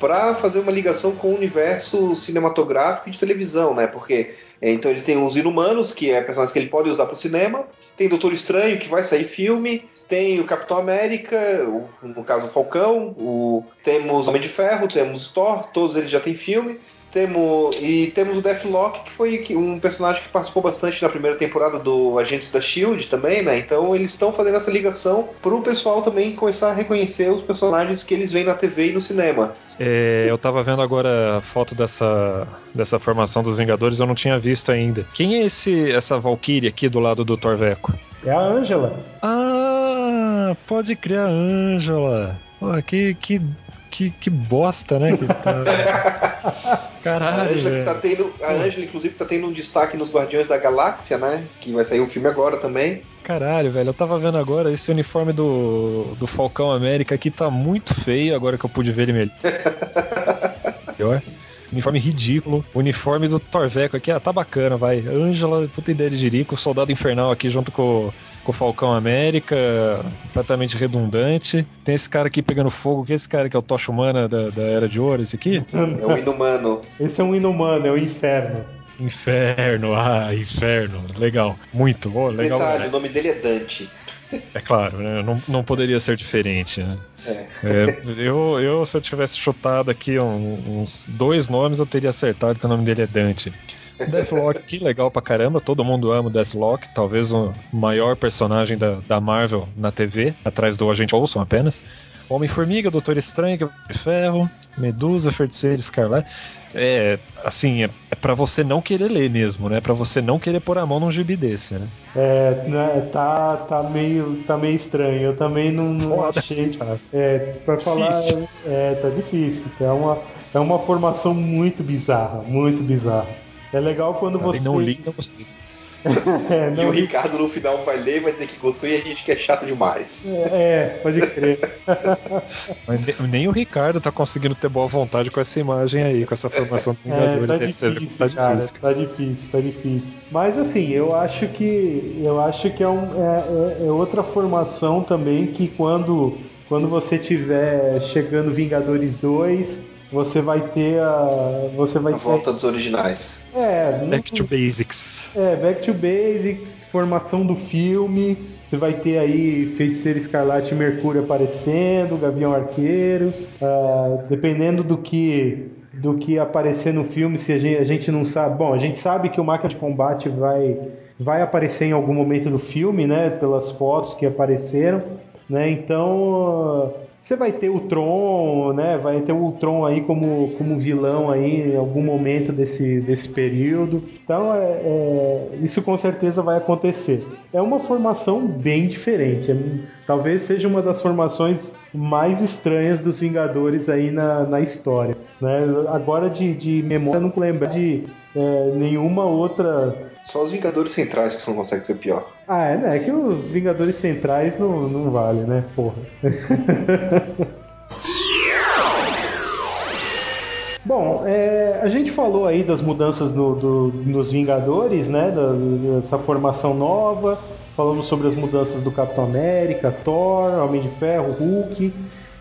para fazer uma ligação com o universo cinematográfico e de televisão, né? Porque é, então ele tem os Inumanos, que é personagens que ele pode usar para o cinema, tem Doutor Estranho, que vai sair filme, tem o Capitão América, o- no caso o Falcão, o, temos Homem de Ferro, temos Thor, todos eles já têm filme. Temos, e temos o Deathlock, que foi um personagem que participou bastante na primeira temporada do Agentes da Shield também, né? Então eles estão fazendo essa ligação para o pessoal também começar a reconhecer os personagens que eles veem na TV e no cinema. É, eu tava vendo agora a foto dessa, dessa formação dos Vingadores, eu não tinha visto ainda. Quem é esse essa Valkyrie aqui do lado do Torveco? É a Angela. Ah, pode criar a Ângela. Pô, que, que, que, que bosta, né? Que tá... A Caralho, Angela, que tá tendo, a Angela, inclusive, tá tendo um destaque nos Guardiões da Galáxia, né? Que vai sair o filme agora também. Caralho, velho, eu tava vendo agora esse uniforme do, do Falcão América aqui tá muito feio agora que eu pude ver ele melhor. Melhor. Uniforme ridículo. Uniforme do Torveco aqui, ah, tá bacana, vai. Ângela, puta ideia de Jerico. Soldado Infernal aqui junto com, com o Falcão América. Completamente redundante. Tem esse cara aqui pegando fogo, que é esse cara que é o Tocha Humana da, da Era de Ouro, esse aqui? É o Inumano. Esse é um inumano, é o inferno. Inferno, ah, inferno. Legal. Muito, oh, legal. Detalhe, o nome dele é Dante. É claro, né? Não, não poderia ser diferente, né? É. É, eu, eu, se eu tivesse chutado aqui um- uns dois nomes, eu teria acertado que o nome dele é Dante. Deathlock, que legal pra caramba, todo mundo ama o Deathlock, talvez o maior personagem da, da Marvel na TV, atrás do Agente Olson apenas. Homem-Formiga, Doutor Estranho, de Ferro, Medusa, Feiticeira Escarlate. É, assim, é, é para você não querer ler mesmo, né? Pra você não querer pôr a mão num gibi desse, né? É, né, tá, tá, meio, tá meio estranho. Eu também não, não Foda, achei. cara. É, pra falar. Difícil. É, tá difícil. É uma, é uma formação muito bizarra. Muito bizarra. É legal quando você. Não li, não gostei. É, E não o li- Ricardo no final vai ler e vai dizer que gostou e a gente que é chato demais. É, pode crer. Mas ne- nem o Ricardo tá conseguindo ter boa vontade com essa imem aí, com essa formação do É, Vingadores. tá ver como difícil, tá cara. difícil. Tá difícil, tá difícil. Mas assim, eu acho que eu acho que é, um- é- é- é outra formação também que quando, quando você tiver chegando Vingadores 2, você vai ter a. Você vai A ter. volta dos originais. É, Back to Basics. é, Back to Basics, formação do filme. Você vai ter aí Feiticeiro Escarlate e Mercúrio aparecendo, Gavião Arqueiro. ah, dependendo do que do que aparecer no filme, se a gente, a gente não sabe. Bom, a gente sabe que o Máquina de Combate vai, vai aparecer em algum momento do filme, né? Pelas fotos que apareceram, né? Então ah, você vai ter o Tron, né? Vai ter o Tron aí como, como vilão aí em algum momento desse, desse período. Então é, é, isso com certeza vai acontecer. É uma formação bem diferente. É- talvez seja uma das formações mais estranhas dos Vingadores aí na, na história. Né? Agora de, de memória eu não lembro de é, nenhuma outra. Só os Vingadores Centrais que não consegue ser pior. Ah, é, né? É que os Vingadores Centrais não, não vale, né? Porra. Bom, é, a gente falou aí das mudanças no- do- nos Vingadores, né? Da- dessa formação nova. Falamos sobre as mudanças do Capitão América, Thor, Homem de Ferro, Hulk.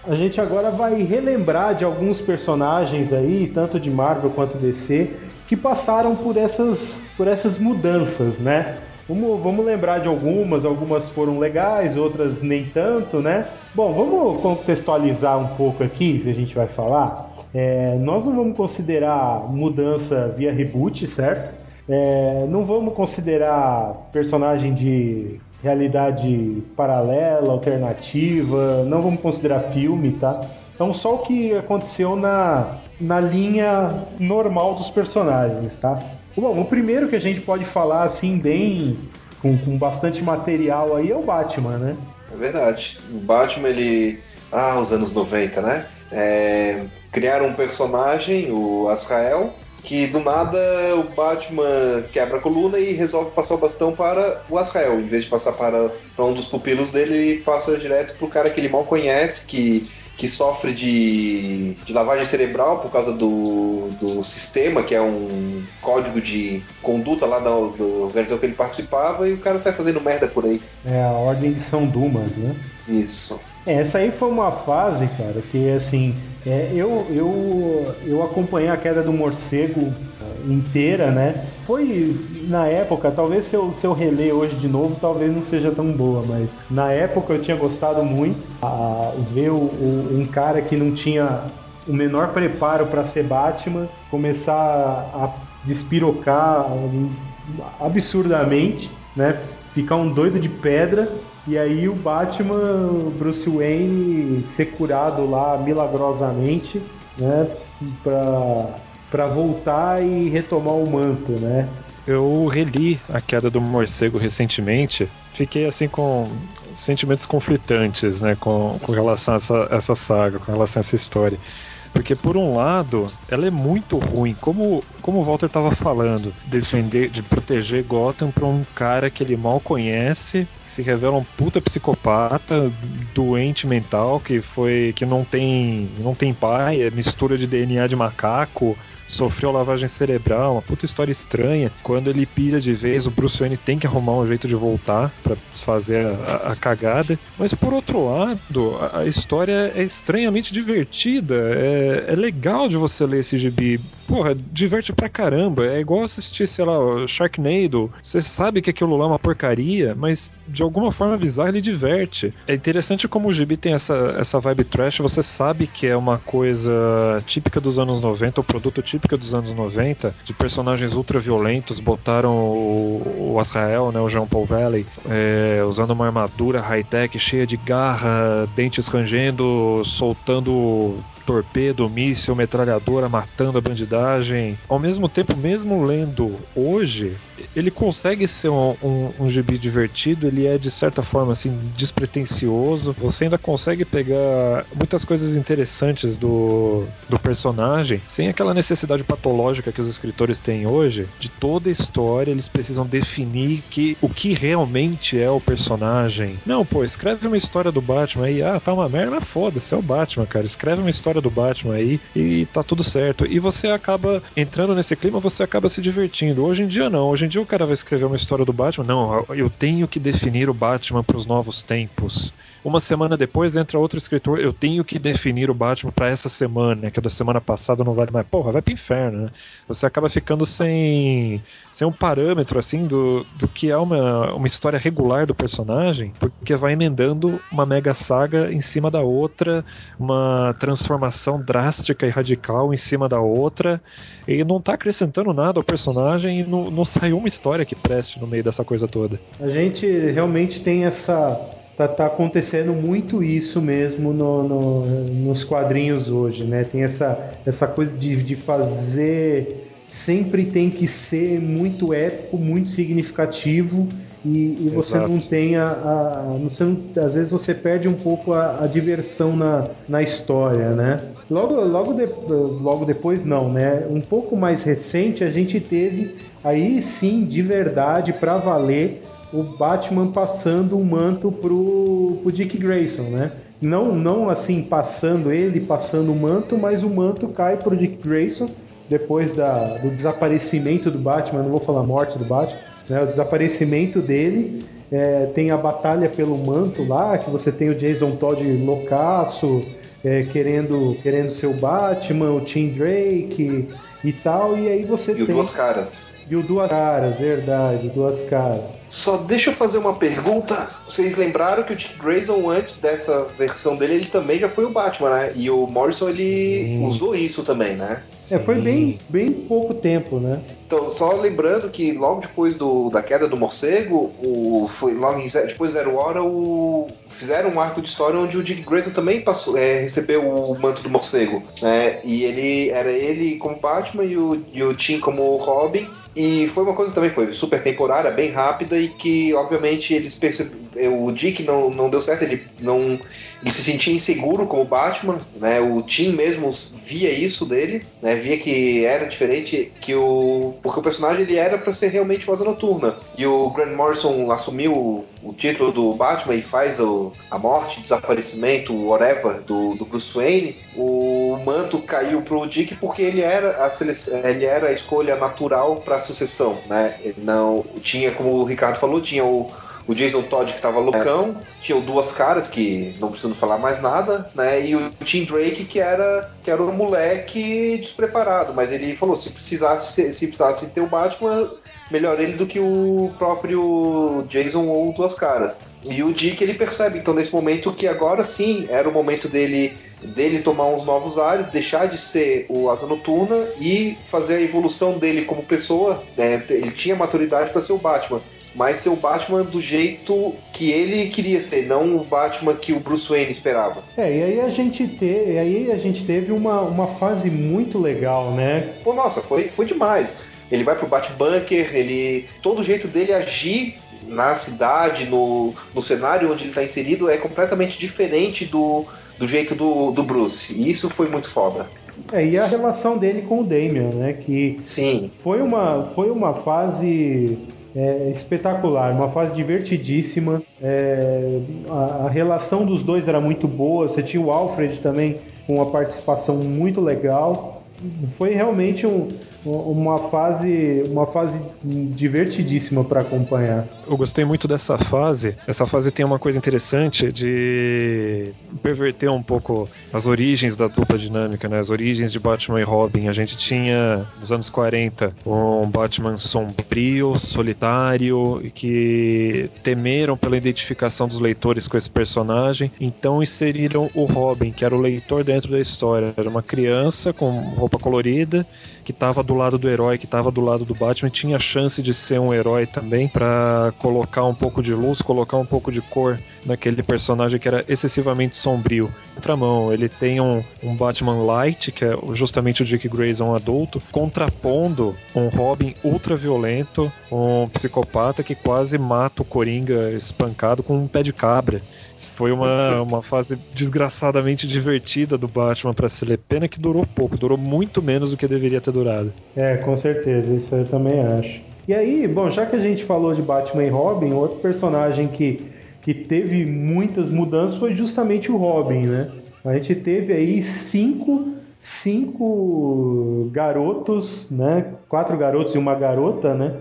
A gente agora vai relembrar de alguns personagens aí, tanto de Marvel quanto DC, que passaram por essas, por essas mudanças, né? Vamos, vamos lembrar de algumas, algumas foram legais, outras nem tanto, né? Bom, vamos contextualizar um pouco aqui, se a gente vai falar. É, nós não vamos considerar mudança via reboot, certo? É, não vamos considerar personagem de realidade paralela, alternativa, não vamos considerar filme, tá? Então só o que aconteceu na, na linha normal dos personagens, tá? Bom, o primeiro que a gente pode falar assim bem com, com bastante material aí é o Batman, né? É verdade. O Batman, ele. Ah, os anos 90, né? É, Criaram um personagem, o Azrael, que do nada o Batman quebra a coluna e resolve passar o bastão para o Azrael. Em vez de passar para, para um dos pupilos dele, ele passa direto pro cara que ele mal conhece, que, que sofre de, de lavagem cerebral por causa do, do sistema, que é um código de conduta lá da do versão que ele participava, e o cara sai fazendo merda por aí. É a Ordem de São Dumas, né? Isso. É, essa aí foi uma fase, cara, que assim, é, eu, eu, eu acompanhei a queda do morcego eh, inteira, né? Foi na época, talvez se eu, se eu reler hoje de novo, talvez não seja tão boa, mas na época eu tinha gostado muito a ver o, o- um cara que não tinha o menor preparo para ser Batman começar a despirocar absurdamente, né? Ficar um doido de pedra e aí o Batman, o Bruce Wayne ser curado lá milagrosamente, né? Pra, pra voltar e retomar o manto, né? Eu reli A Queda do Morcego recentemente, fiquei assim com sentimentos conflitantes, né, com, com relação a essa, essa saga, com relação a essa história. Porque por um lado, ela é muito ruim, como, como o Walter estava falando, defender, de proteger Gotham para um cara que ele mal conhece, se revela um puta psicopata, doente mental, que foi que não tem não tem pai, é mistura de DNA de macaco, sofreu lavagem cerebral, uma puta história estranha. Quando ele pira de vez, o Bruce Wayne tem que arrumar um jeito de voltar pra desfazer a, a cagada. Mas por outro lado, a, a história é estranhamente divertida. É, é legal de você ler esse gibi. Porra, diverte pra caramba. É igual assistir, sei lá, Sharknado. Você sabe que aquilo lá é uma porcaria, mas de alguma forma bizarra ele diverte. É interessante como o gibi tem essa, essa vibe trash. Você sabe que é uma coisa típica dos anos 90, o produto típico dos anos 90, de personagens ultra violentos. Botaram o, o Azrael, né, o Jean Paul Valley, é, usando uma armadura high-tech cheia de garra, dentes rangendo, soltando torpedo, míssil, metralhadora, matando a bandidagem. Ao mesmo tempo, mesmo lendo hoje, ele consegue ser um, um, um gibi divertido, ele é de certa forma assim despretensioso. Você ainda consegue pegar muitas coisas interessantes do, do personagem, sem aquela necessidade patológica que os escritores têm hoje. De toda a história, eles precisam definir que, o que realmente é o personagem. Não, pô, escreve uma história do Batman aí, ah, tá uma merda, foda-se, é o Batman, cara. Escreve uma história do Batman aí e tá tudo certo. E você acaba entrando nesse clima, você acaba se divertindo. Hoje em dia não, hoje em dia o cara vai escrever uma história do Batman? Não, eu tenho que definir o Batman para os novos tempos. Uma semana depois entra outro escritor, eu tenho que definir o Batman para essa semana, que a da semana passada não vale mais. Porra, vai pro inferno, né? Você acaba ficando sem, sem um parâmetro, assim, do, do que é uma, uma história regular do personagem, porque vai emendando uma mega saga em cima da outra, uma transformação drástica e radical em cima da outra, e não tá acrescentando nada ao personagem e não, não saiu uma história que preste no meio dessa coisa toda. A gente realmente tem essa. Tá, tá acontecendo muito isso mesmo no, no- nos quadrinhos hoje, né? Tem essa, essa coisa de, de fazer. Sempre tem que ser muito épico, muito significativo. E, e você não tem a. a- você não- às vezes você perde um pouco a, a diversão na, na história, né? Logo, logo, de- logo depois, não, né? Um pouco mais recente, a gente teve aí sim, de verdade, pra valer, o Batman passando o manto pro, pro Dick Grayson, né? Não, não assim passando ele, passando o manto, mas o manto cai pro Dick Grayson depois da, do desaparecimento do Batman. Não vou falar morte do Batman, né? O desaparecimento dele. É, tem a batalha pelo manto lá, que você tem o Jason Todd loucaço, é, querendo, querendo ser o Batman, o Tim Drake e tal, e aí você E o tem. Duas Caras. E o Duas Caras, verdade, Duas Caras. Só deixa eu fazer uma pergunta. Vocês lembraram que o Dick Grayson, antes dessa versão dele, ele também já foi o Batman, né? E o Morrison, ele Sim. usou isso também, né? É, foi bem, bem pouco tempo, né? Então, só lembrando que logo depois do, da queda do morcego, o, foi logo em depois de Zero Hora, o, fizeram um arco de história onde o Dick Grayson também passou, é, recebeu o manto do morcego. Né? E ele era ele como Batman e o, e o Tim como Robin. E foi uma coisa também, foi super temporária, bem rápida e que, obviamente, eles perceberam. O Dick não, não deu certo, ele não. Ele se sentia inseguro como Batman, né? O Tim mesmo via isso dele, né? Via que era diferente, que o. Porque o personagem ele era pra ser realmente Asa Noturna. E o Grant Morrison assumiu o, título do Batman e faz o, a morte, desaparecimento, whatever, do, do Bruce Wayne. O manto caiu pro Dick porque ele era a, seleção, ele era a escolha natural pra sucessão, né? Ele não tinha, como o Ricardo falou, tinha o o Jason Todd que tava loucão, tinha Duas Caras, que não precisando falar mais nada, né? E o Tim Drake, que era, que era um moleque despreparado, mas ele falou, se precisasse, se precisasse ter o Batman, melhor ele do que o próprio Jason ou Duas Caras. E o Dick, ele percebe, então, nesse momento, que agora sim era o momento dele dele tomar uns novos ares, deixar de ser o Asa Noturna e fazer a evolução dele como pessoa. né? Ele tinha maturidade para ser o Batman mas ser o Batman do jeito que ele queria ser, não o Batman que o Bruce Wayne esperava. É, e aí a gente, te, e aí a gente teve uma, uma fase muito legal, né? Pô, nossa, foi, foi demais. Ele vai pro Batbunker, ele. Todo o jeito dele agir na cidade, no, no cenário onde ele está inserido, é completamente diferente do, do jeito do, do Bruce. E isso foi muito foda. É, e a relação dele com o Damian, né? Que Sim. foi uma, foi uma fase é, espetacular, uma fase divertidíssima. É, a, a relação dos dois era muito boa. Você tinha o Alfred também com uma participação muito legal. Foi realmente um, uma fase, uma fase divertidíssima para acompanhar. Eu gostei muito dessa fase. Essa fase tem uma coisa interessante de perverter um pouco as origens da dupla dinâmica, né? As origens de Batman e Robin. A gente tinha nos anos 40 um Batman sombrio, solitário e que temeram pela identificação dos leitores com esse personagem. Então inseriram o Robin, que era o leitor dentro da história. Era uma criança com roupa colorida que estava do lado do herói, que estava do lado do Batman, tinha chance de ser um herói também para colocar um pouco de luz, colocar um pouco de cor naquele personagem que era excessivamente sombrio. Contramão, ele tem um, um Batman Light, que é justamente o Dick Grayson adulto, contrapondo um Robin ultra violento, um psicopata que quase mata o Coringa espancado com um pé de cabra. Foi uma, uma fase desgraçadamente divertida do Batman para se ler. Pena que durou pouco, durou muito menos do que deveria ter durado. É, com certeza, isso eu também acho. E aí, bom, já que a gente falou de Batman e Robin, outro personagem que, que teve muitas mudanças foi justamente o Robin, né? A gente teve aí cinco, cinco garotos, né? Quatro garotos e uma garota, né?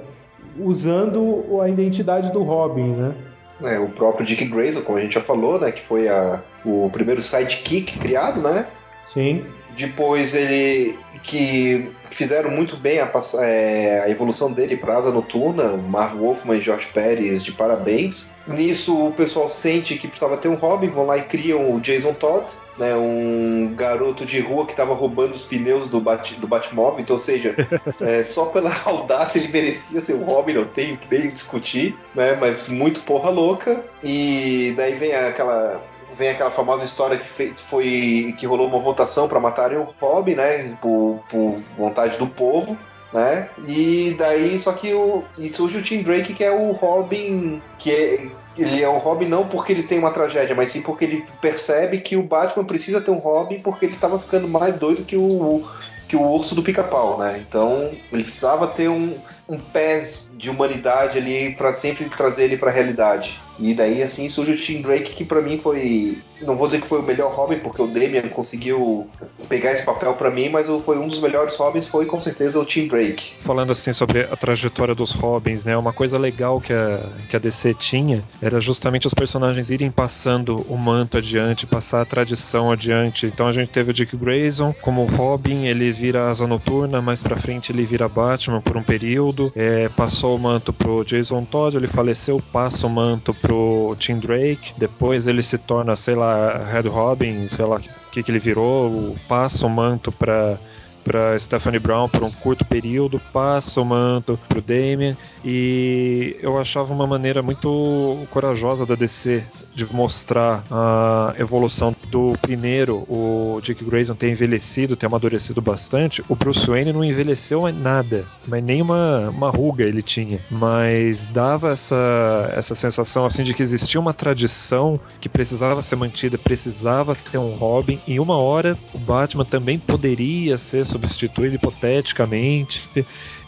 usando a identidade do Robin, né? É, o próprio Dick Grayson, como a gente já falou, né? Que foi a, o primeiro sidekick criado, né? Sim. Depois ele. Que fizeram muito bem a, é, a evolução dele para Asa Noturna, Marv Wolfman e George Pérez de parabéns. Nisso o pessoal sente que precisava ter um Robin, vão lá e criam o Jason Todd, né, um garoto de rua que estava roubando os pneus do, Bat, do Batmóvel, então, ou seja, é, só pela audácia ele merecia ser um Robin, não tenho que nem discutir, né, mas muito porra louca. E daí vem aquela vem aquela famosa história que fe- foi que rolou uma votação para matarem o Robin, né, por, por vontade do povo, né? E daí só que o e surge o Tim Drake que é o Robin que é ele é o Robin não porque ele tem uma tragédia, mas sim porque ele percebe que o Batman precisa ter um Robin porque ele estava ficando mais doido que o que o urso do pica-pau, né? Então ele precisava ter um, um pé de humanidade ali para sempre trazer ele para a realidade. E daí assim surge o Tim Drake que para mim foi, não vou dizer que foi o melhor Robin porque o Damian conseguiu pegar esse papel para mim, mas foi um dos melhores Robins foi com certeza o Tim Drake. Falando assim sobre a trajetória dos Robins, né? Uma coisa legal que a, que a DC tinha era justamente os personagens irem passando o manto adiante, passar a tradição adiante. Então a gente teve o Dick Grayson como Robin, ele vira Asa Noturna, mais pra frente ele vira Batman por um período. É, passou o manto pro Jason Todd, ele faleceu, passa o manto pro Tim Drake. Depois ele se torna, sei lá, Red Robin, sei lá o que, que ele virou, passa o manto pra para Stephanie Brown por um curto período, passa o manto pro Damian e eu achava uma maneira muito corajosa da DC de mostrar a evolução do primeiro, o Dick Grayson ter envelhecido, ter amadurecido bastante. O Bruce Wayne não envelheceu nada, mas nem uma, uma ruga ele tinha, mas dava essa, essa sensação assim de que existia uma tradição que precisava ser mantida, precisava ter um Robin. Em uma hora, o Batman também poderia ser substituído hipoteticamente.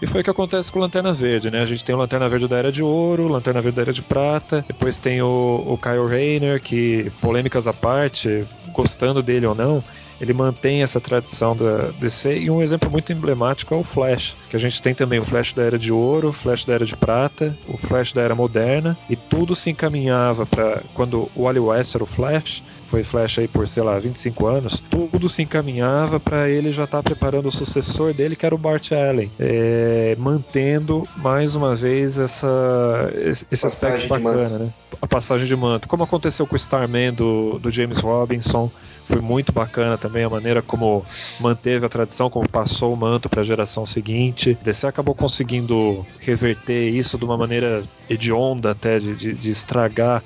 E foi o que acontece com o Lanterna Verde, né? A gente tem o Lanterna Verde da Era de Ouro, Lanterna Verde da Era de Prata, depois tem o, o Kyle Rayner, que, polêmicas à parte, gostando dele ou não, ele mantém essa tradição da DC. E um exemplo muito emblemático é o Flash, que a gente tem também o Flash da Era de Ouro, o Flash da Era de Prata, o Flash da Era Moderna, e tudo se encaminhava para quando o Wally West era o Flash, foi Flash aí por, sei lá, 25 anos, tudo se encaminhava para ele já estar preparando o sucessor dele, que era o Bart Allen, é, mantendo mais uma vez essa, esse Passagem aspecto bacana, né? A passagem de manto. Como aconteceu com o Starman do, do James Robinson, foi muito bacana também a maneira como manteve a tradição, como passou o manto para a geração seguinte. DC acabou conseguindo reverter isso de uma maneira hedionda até, de, de, de estragar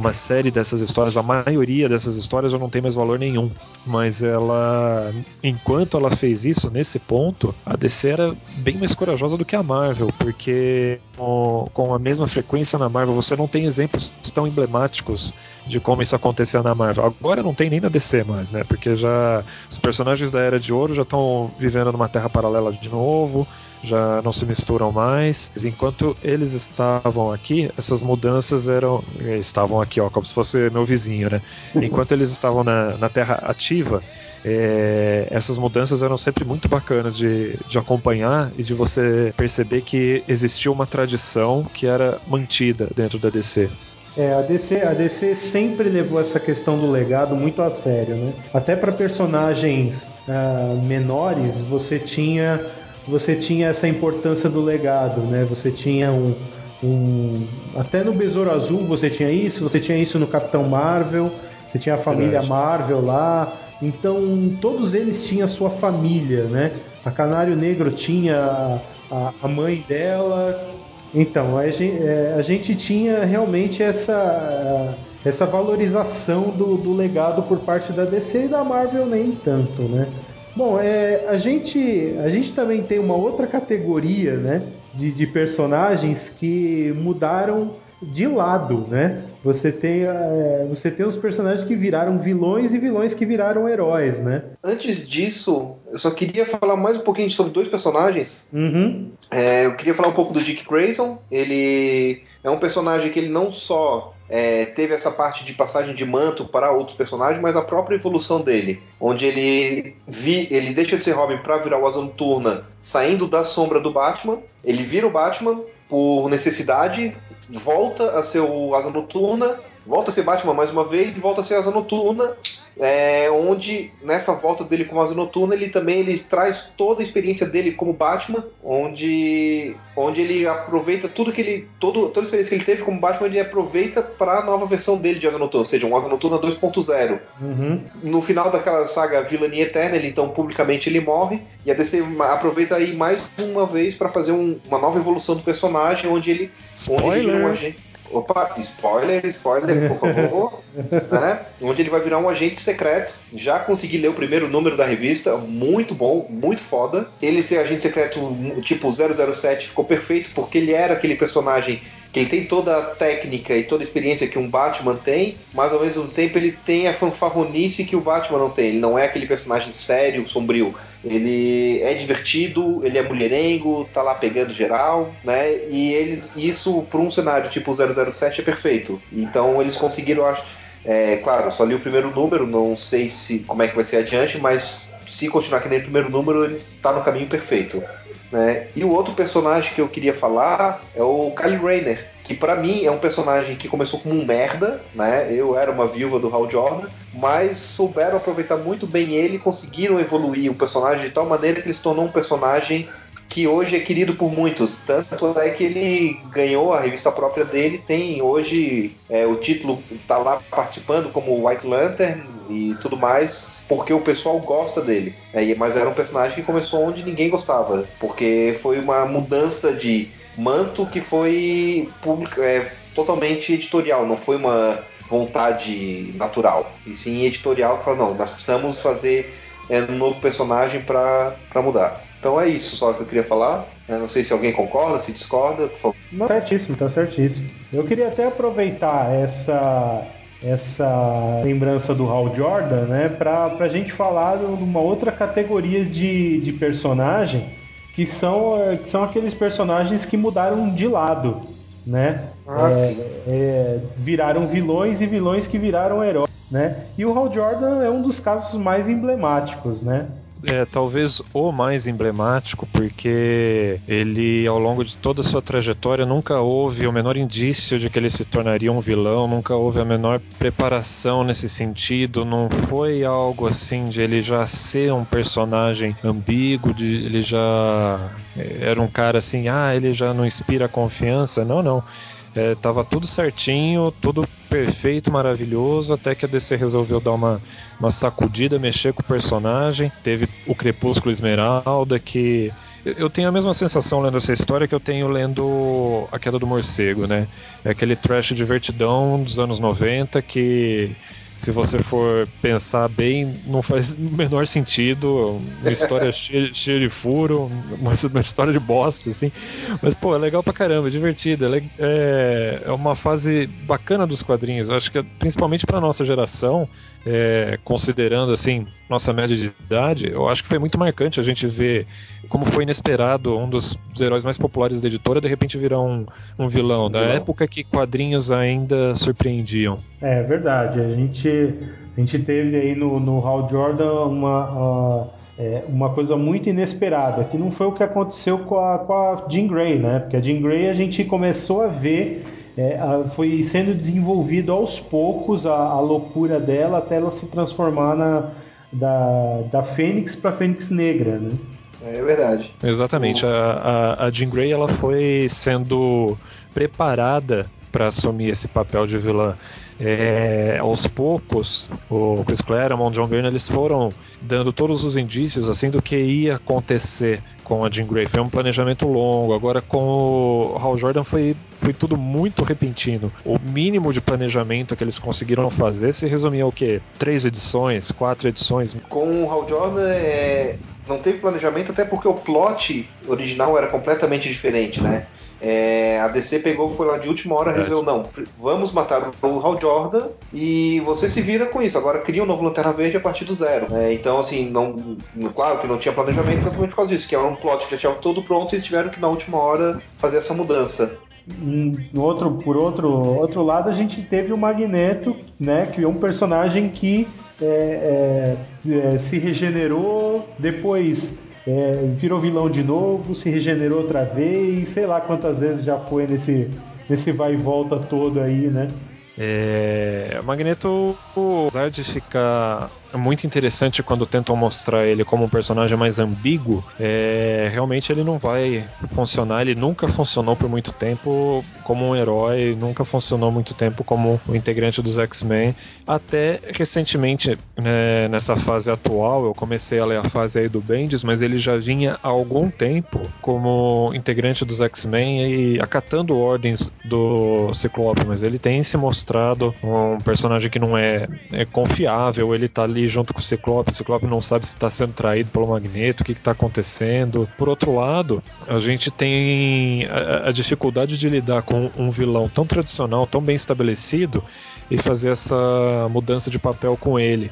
uma série dessas histórias, a maioria dessas histórias já não tem mais valor nenhum. Mas ela, enquanto ela fez isso nesse ponto, a DC era bem mais corajosa do que a Marvel, porque com, a mesma frequência na Marvel você não tem exemplos tão emblemáticos de como isso acontecia na Marvel. Agora não tem nem na DC mais, né? Porque já os personagens da Era de Ouro já estão vivendo numa terra paralela de novo, já não se misturam mais. Enquanto eles estavam aqui, essas mudanças eram. eh, Estavam aqui, ó, como se fosse meu vizinho, né? Enquanto eles estavam na, na Terra ativa. eh, essas mudanças eram sempre muito bacanas de, de acompanhar e de você perceber que existia uma tradição que era mantida dentro da DC. É, a DC, a DC sempre levou essa questão do legado muito a sério, né? Até para personagens ah, menores, você tinha você tinha essa importância do legado, né? Você tinha um, um até no Besouro Azul você tinha isso, você tinha isso no Capitão Marvel, você tinha a família Verdade. Marvel lá. Então todos eles tinham a sua família, né? A Canário Negro tinha a, a- mãe dela, então, a gente, a gente tinha realmente essa, essa valorização do, do legado por parte da DC e da Marvel nem tanto, né? Bom, é, a, gente, a gente também tem uma outra categoria né, de, de personagens que mudaram de lado, né? Você tem, é, você tem os personagens que viraram vilões e vilões que viraram heróis, né? Antes disso, eu só queria falar mais um pouquinho sobre dois personagens. Uhum. É, eu queria falar um pouco do Dick Grayson. Ele é um personagem que ele não só é, teve essa parte de passagem de manto para outros personagens, mas a própria evolução dele, onde ele vi, ele deixa de ser Robin para virar o Asa Noturna, saindo da sombra do Batman. Ele vira o Batman por necessidade, volta a ser o Asa Noturna, volta a ser Batman mais uma vez e volta a ser Asa Noturna, é, onde nessa volta dele como Asa Noturna ele também ele traz toda a experiência dele como Batman, onde, onde ele aproveita tudo que ele todo, toda a experiência que ele teve como Batman ele aproveita para a nova versão dele de Asa Noturna, ou seja, um Asa Noturna 2.0. Uhum. No final daquela saga Vilania Eterna, ele então publicamente ele morre e a DC aproveita aí mais uma vez para fazer um- uma nova evolução do personagem, onde ele, onde ele vira um agente. Opa, spoiler, spoiler, por favor. né? Onde ele vai virar um agente secreto. Já consegui ler o primeiro número da revista, muito bom, muito foda. Ele ser agente secreto tipo 007 ficou perfeito porque ele era aquele personagem que ele tem toda a técnica e toda a experiência que um Batman tem, mas ao mesmo tempo ele tem a fanfarronice que o Batman não tem. Ele não é aquele personagem sério, sombrio. Ele é divertido, ele é mulherengo, tá lá pegando geral, né? E eles, isso para um cenário tipo 007 é perfeito. Então eles conseguiram, acho. É, claro, só li o primeiro número, não sei se como é que vai ser adiante, mas se continuar que nem o primeiro número, ele está no caminho perfeito. Né? E o outro personagem que eu queria falar é o Kyle Rayner, que pra mim é um personagem que começou como um merda, né? Eu era uma viúva do Hal Jordan, mas souberam aproveitar muito bem ele, conseguiram evoluir o personagem de tal maneira que ele se tornou um personagem que hoje é querido por muitos. Tanto é que ele ganhou a revista própria dele, tem hoje é, o título, tá lá participando como White Lantern e tudo mais, porque o pessoal gosta dele. É, mas era um personagem que começou onde ninguém gostava, porque foi uma mudança de manto que foi public, é, totalmente editorial, não foi uma vontade natural. E sim editorial que falou, não, nós precisamos fazer é, um novo personagem para mudar. Então é isso só que eu queria falar. Eu não sei se alguém concorda, se discorda, por favor. Não, certíssimo, tá certíssimo. Eu queria até aproveitar essa essa lembrança do Hal Jordan, né, pra, pra gente falar de uma outra categoria de, de personagem que são, eh, que são aqueles personagens que mudaram de lado, né? Ah, É, é, viraram vilões e vilões que viraram heróis, né? E o Hal Jordan é um dos casos mais emblemáticos, né? É, talvez o mais emblemático, porque ele, ao longo de toda a sua trajetória, nunca houve o menor indício de que ele se tornaria um vilão, nunca houve a menor preparação nesse sentido, não foi algo assim de ele já ser um personagem ambíguo, de ele já é, era um cara assim, ah, ele já não inspira confiança. Não, não. É, tava tudo certinho, tudo perfeito, maravilhoso, até que a DC resolveu dar uma, uma sacudida, mexer com o personagem. Teve o Crepúsculo Esmeralda, que. eu- tenho a mesma sensação lendo essa história que eu tenho lendo A Queda do Morcego, né? É aquele trash divertidão dos anos 90 que. Se você for pensar bem, não faz o menor sentido. Uma história cheia, cheia de furo, uma, uma história de bosta, assim. Mas, pô, é legal pra caramba, é divertido. É, é, é uma fase bacana dos quadrinhos. Eu acho que, principalmente pra nossa geração, é, considerando, assim, nossa média de idade, eu acho que foi muito marcante a gente ver como foi inesperado um dos, dos heróis mais populares da editora de repente virar um, um vilão. Da Vilão. época que quadrinhos ainda surpreendiam. É verdade. A gente, a gente teve aí no, no Hal Jordan uma, ah, é, uma coisa muito inesperada, que não foi o que aconteceu com a, com a Jean Grey, né? Porque a Jean Grey a gente começou a ver, é, a- foi sendo desenvolvido aos poucos a, a loucura dela até ela se transformar na, da, da Fênix para Fênix Negra, né? É verdade. Exatamente. A, a, a Jean Grey ela foi sendo preparada para assumir esse papel de vilã. É, aos poucos, o Chris Claremont, John Byrne, eles foram dando todos os indícios assim do que ia acontecer com a Jean Grey. Foi um planejamento longo. Agora com o Hal Jordan foi, foi tudo muito repentino. O mínimo de planejamento que eles conseguiram fazer se resumia ao quê? Três edições, quatro edições. Com o Hal Jordan, é, não teve planejamento, até porque o plot original era completamente diferente, né? É, a DC pegou, foi lá de última hora, Verdade. resolveu, não, vamos matar o Hal Jordan e você se vira com isso. Agora cria um novo Lanterna Verde a partir do zero. É, então, assim, não, claro que não tinha planejamento exatamente por causa disso, que era um plot que já tinha todo pronto e eles tiveram que na última hora fazer essa mudança. Hum, outro, por outro, outro lado, a gente teve o Magneto, né, que é um personagem que é, é, é, se regenerou, depois é, virou vilão de novo, se regenerou outra vez, sei lá quantas vezes já foi nesse, nesse vai e volta todo aí, né? É, o Magneto, apesar de ficar muito interessante quando tentam mostrar ele como um personagem mais ambíguo, é, realmente ele não vai funcionar. Ele nunca funcionou por muito tempo como um herói, nunca funcionou muito tempo como um integrante dos X-Men. Até recentemente, né, nessa fase atual, eu comecei a ler a fase aí do Bendis, mas ele já vinha há algum tempo como integrante dos X-Men e acatando ordens do Ciclope, mas ele tem se mostrado um personagem que não é, é confiável, ele tá ali junto com o Ciclope, o Ciclope não sabe se está sendo traído pelo Magneto, o que está acontecendo. Por outro lado, a gente tem a, a dificuldade de lidar com um vilão tão tradicional, tão bem estabelecido e fazer essa mudança de papel com ele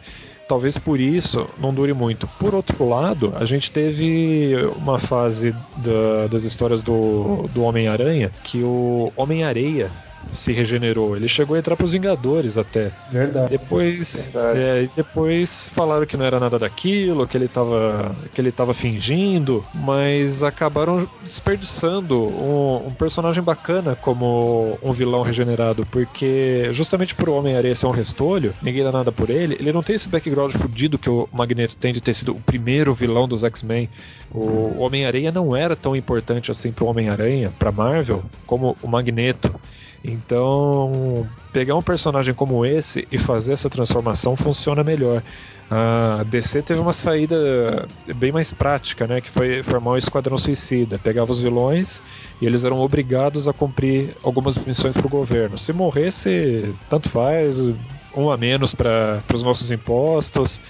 talvez por isso não dure muito. Por outro lado, a gente teve uma fase da- das histórias do, do Homem-Aranha que o Homem-Areia se regenerou. Ele chegou a entrar pros Vingadores até. Verdade. Depois, Verdade. é, e depois falaram que não era nada daquilo, que ele tava, que ele tava fingindo, mas acabaram desperdiçando um, um personagem bacana como um vilão regenerado, porque justamente por o Homem-Aranha ser um restolho, ninguém dá nada por ele, ele não tem esse background fudido que o Magneto tem de ter sido o primeiro vilão dos X-Men. O Homem-Aranha não era tão importante assim pro Homem-Aranha, pra Marvel, como o Magneto. Então, pegar um personagem como esse e fazer essa transformação funciona melhor. A DC teve uma saída bem mais prática, né? Que foi formar o Esquadrão Suicida. Pegava os vilões e eles eram obrigados a cumprir algumas missões pro governo. Se morresse, tanto faz, um a menos para os nossos impostos.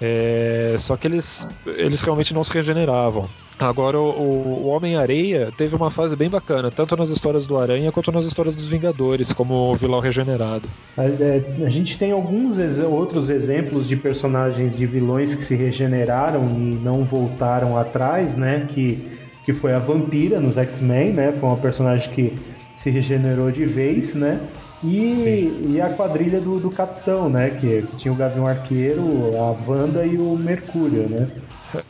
É, só que eles, eles realmente não se regeneravam. Agora, o, o Homem-Areia teve uma fase bem bacana, tanto nas histórias do Aranha quanto nas histórias dos Vingadores, como vilão regenerado. A, é, a gente tem alguns ex- outros exemplos de personagens de vilões que se regeneraram e não voltaram atrás, né? Que, que foi a Vampira nos X-Men, né? Foi uma personagem que se regenerou de vez, né? E, e a quadrilha do, do Capitão, né? Que tinha o Gavião Arqueiro, a Wanda e o Mercúrio, né?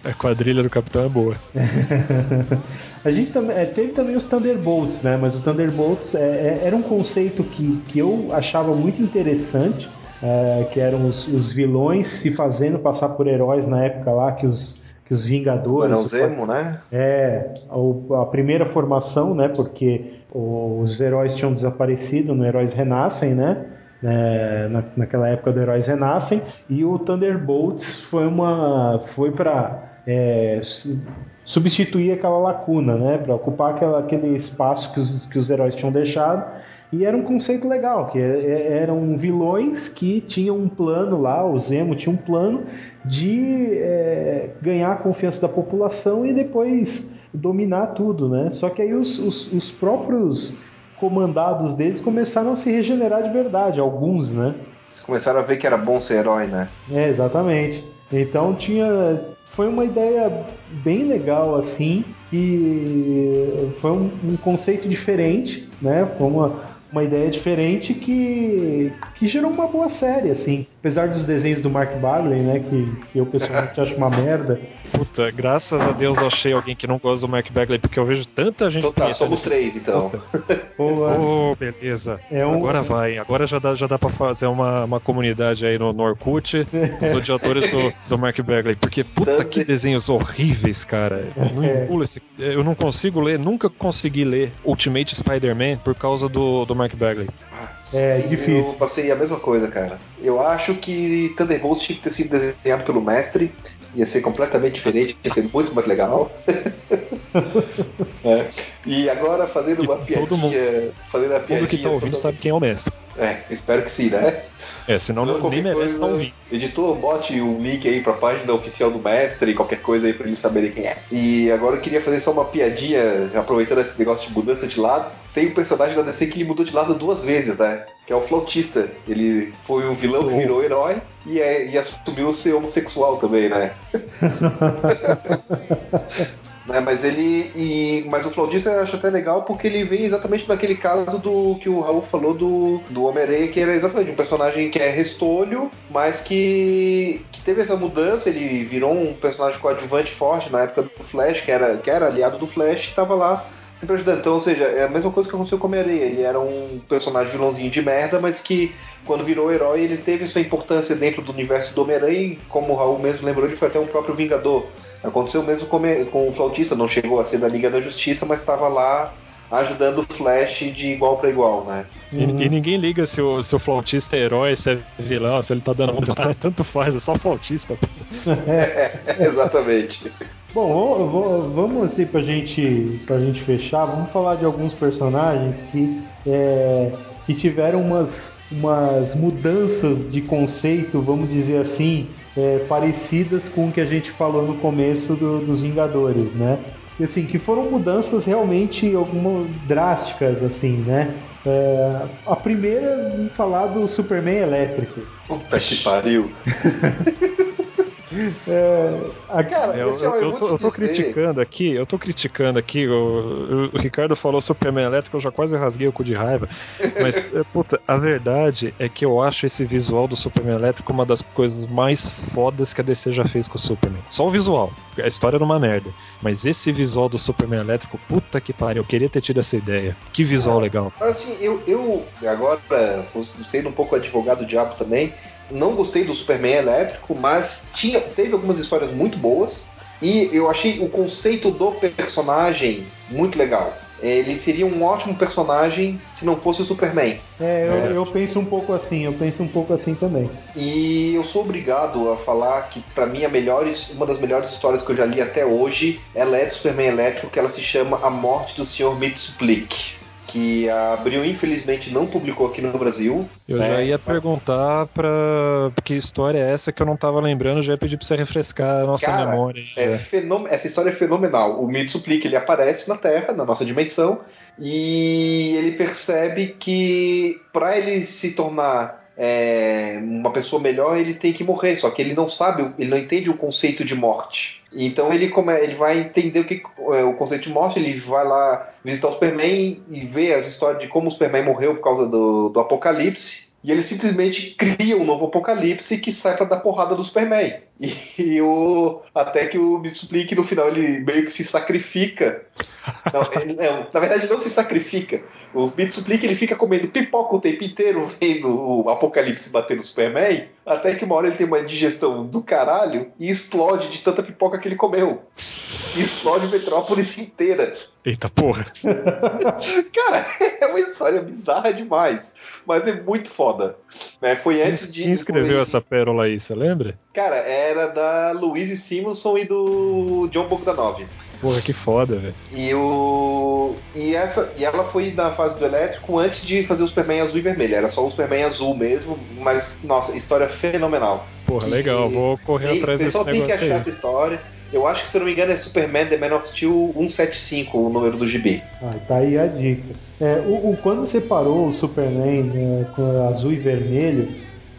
A quadrilha do Capitão é boa. A gente também é, teve também os Thunderbolts, né? Mas o Thunderbolts é, é, era um conceito que, que eu achava muito interessante, é, que eram os, os vilões se fazendo passar por heróis na época lá que os que os Vingadores Barão Zemo, né? é o- a primeira formação, né? Porque os heróis tinham desaparecido no Heróis Renascem, né? É, na, naquela época do Heróis Renascem e o Thunderbolts foi uma foi para substituir aquela lacuna, né? Para ocupar aquela, aquele espaço que os, que os heróis tinham deixado e era um conceito legal, que é- é- eram vilões que tinham um plano lá, o Zemo tinha um plano de é, ganhar a confiança da população e depois dominar tudo, né? Só que aí os, os, os próprios comandados deles começaram a se regenerar de verdade, alguns, né? Eles começaram a ver que era bom ser herói, né? É, exatamente. Então tinha. Foi uma ideia bem legal, assim, e foi um, um conceito diferente, né? Foi uma, uma ideia diferente que, que gerou uma boa série, assim. Apesar dos desenhos do Mark Bagley, né? Que, que eu pessoalmente acho uma merda. Puta, graças a Deus eu achei alguém que não gosta do Mark Bagley, porque eu vejo tanta gente. Então tá, somos três então. Boa. Oh, beleza. É um- Agora vai. Agora já dá, já dá pra fazer uma, uma comunidade aí no, no Orkut dos odiadores do, do Mark Bagley. Porque, puta, Tanto- que desenhos horríveis, cara. Eu não, É. engulo esse- eu não consigo ler, nunca consegui ler Ultimate Spider-Man por causa do, do Mark Bagley. É, Sim, difícil. Eu passei a mesma coisa, cara. Eu acho que Thunderbolts tinha que ter sido desenhado pelo mestre. Ia ser completamente diferente, ia ser muito mais legal. É. E agora fazendo E uma piadinha. mundo- Fazendo a Todo piadinha. que tá ouvindo sabe quem é o mestre. É, espero que sim, né? É, senão não, nem merece coisa- estar ouvindo. Editor, bote um link aí pra página oficial do mestre, qualquer coisa aí pra eles saberem quem é. E agora eu queria fazer só uma piadinha, aproveitando esse negócio de mudança de lado. Tem um personagem da DC que ele mudou de lado duas vezes, né? Que é o Flautista. Ele foi um vilão que Oh. virou herói e, é, e assumiu ser homossexual também, né? Né, mas ele. E, mas o flautista eu acho até legal porque ele vem exatamente naquele caso do que o Raul falou do, do Homem-Aranha, que era exatamente um personagem que é restolho, mas que, que teve essa mudança. Ele virou um personagem coadjuvante forte na época do Flash, que era, que era aliado do Flash, que tava lá sempre ajudando. Então, ou seja, é a mesma coisa que aconteceu com o Homem-Aranha. Ele era um personagem vilãozinho de merda, mas que quando virou herói, ele teve sua importância dentro do universo do Homem-Aranha. E como o Raul mesmo lembrou, ele foi até um próprio Vingador. Aconteceu mesmo com, com o Flautista, não chegou a ser da Liga da Justiça, mas estava lá ajudando o Flash de igual para igual, né? E, e ninguém liga se o, se o flautista é herói, se é vilão, se ele tá dando mão tanto faz, é só flautista. É, exatamente. Bom, vamos- vamos, vamos assim pra gente, pra gente fechar, vamos falar de alguns personagens que, é, que tiveram umas, umas mudanças de conceito, vamos dizer assim, é, parecidas com o que a gente falou no começo do- dos Vingadores, né? E, assim, que foram mudanças realmente algumas drásticas, assim, né? É, a primeira, vamos falar do Superman elétrico. Puta que pariu. A- Cara, Eu, esse eu- é eu tô, eu tô dizer- criticando aqui, eu tô criticando aqui, o, o- o Ricardo falou Superman elétrico, eu já quase rasguei o cu de raiva. Mas, é, puta, a verdade é que eu acho esse visual do Superman elétrico uma das coisas mais fodas que a DC já fez com o Superman. Só o visual, a história era uma merda. Mas esse visual do Superman elétrico, puta que pariu, eu queria ter tido essa ideia. Que visual legal. Assim, eu, eu agora, sendo um pouco advogado do diabo também, não gostei do Superman elétrico, mas tinha, teve algumas histórias muito boas e eu achei o conceito do personagem muito legal. Ele seria um ótimo personagem se não fosse o Superman. É, eu, É. eu penso um pouco assim, eu penso um pouco assim também. E eu sou obrigado a falar que, pra mim, a melhor, uma das melhores histórias que eu já li até hoje ela é do Superman Elétrico, que ela se chama A Morte do Sr. Mitsuplik. Que a Abril, infelizmente, não publicou aqui no Brasil. Eu né? já ia perguntar pra que história é essa que eu não tava lembrando, já ia pedir pra você refrescar a nossa Cara, memória. É já. fenom- Essa história é fenomenal. O Mitsuplik ele aparece na Terra, na nossa dimensão, e ele percebe que para ele se tornar é, uma pessoa melhor, ele tem que morrer. Só que ele não sabe, ele não entende o conceito de morte. Então ele, come, ele vai entender o, que, é, o conceito de morte, ele vai lá visitar o Superman e ver as histórias de como o Superman morreu por causa do, do apocalipse. E ele simplesmente cria um novo apocalipse que sai pra dar porrada do Superman. E, o, até que o Mitsuplink no final ele meio que se sacrifica. Não, ele- não, na verdade não se sacrifica. O Mitsuplink ele fica comendo pipoca o tempo inteiro vendo o apocalipse bater no Superman. Até que uma hora ele tem uma digestão do caralho e explode de tanta pipoca que ele comeu. E explode Metrópolis inteira. Eita porra. Cara, é uma história bizarra demais. Mas é muito foda. Né? Foi antes de. Quem escreveu essa pérola aí, você lembra? Cara, era da Louise Simonson e do John Bogdanov. Porra, que foda, velho. E o. E essa. E ela foi na fase do elétrico antes de fazer o Superman azul e vermelho. Era só o Superman azul mesmo. Mas, nossa, história fenomenal. Porra, E- legal, vou correr Tem- atrás o desse pessoal tem que negócio achar aí. essa história. Eu acho que, se eu não me engano, é Superman The Man of Steel 175, o número do gibi. Ah, tá aí a dica. É, o, o- quando separou o Superman né, com azul e vermelho,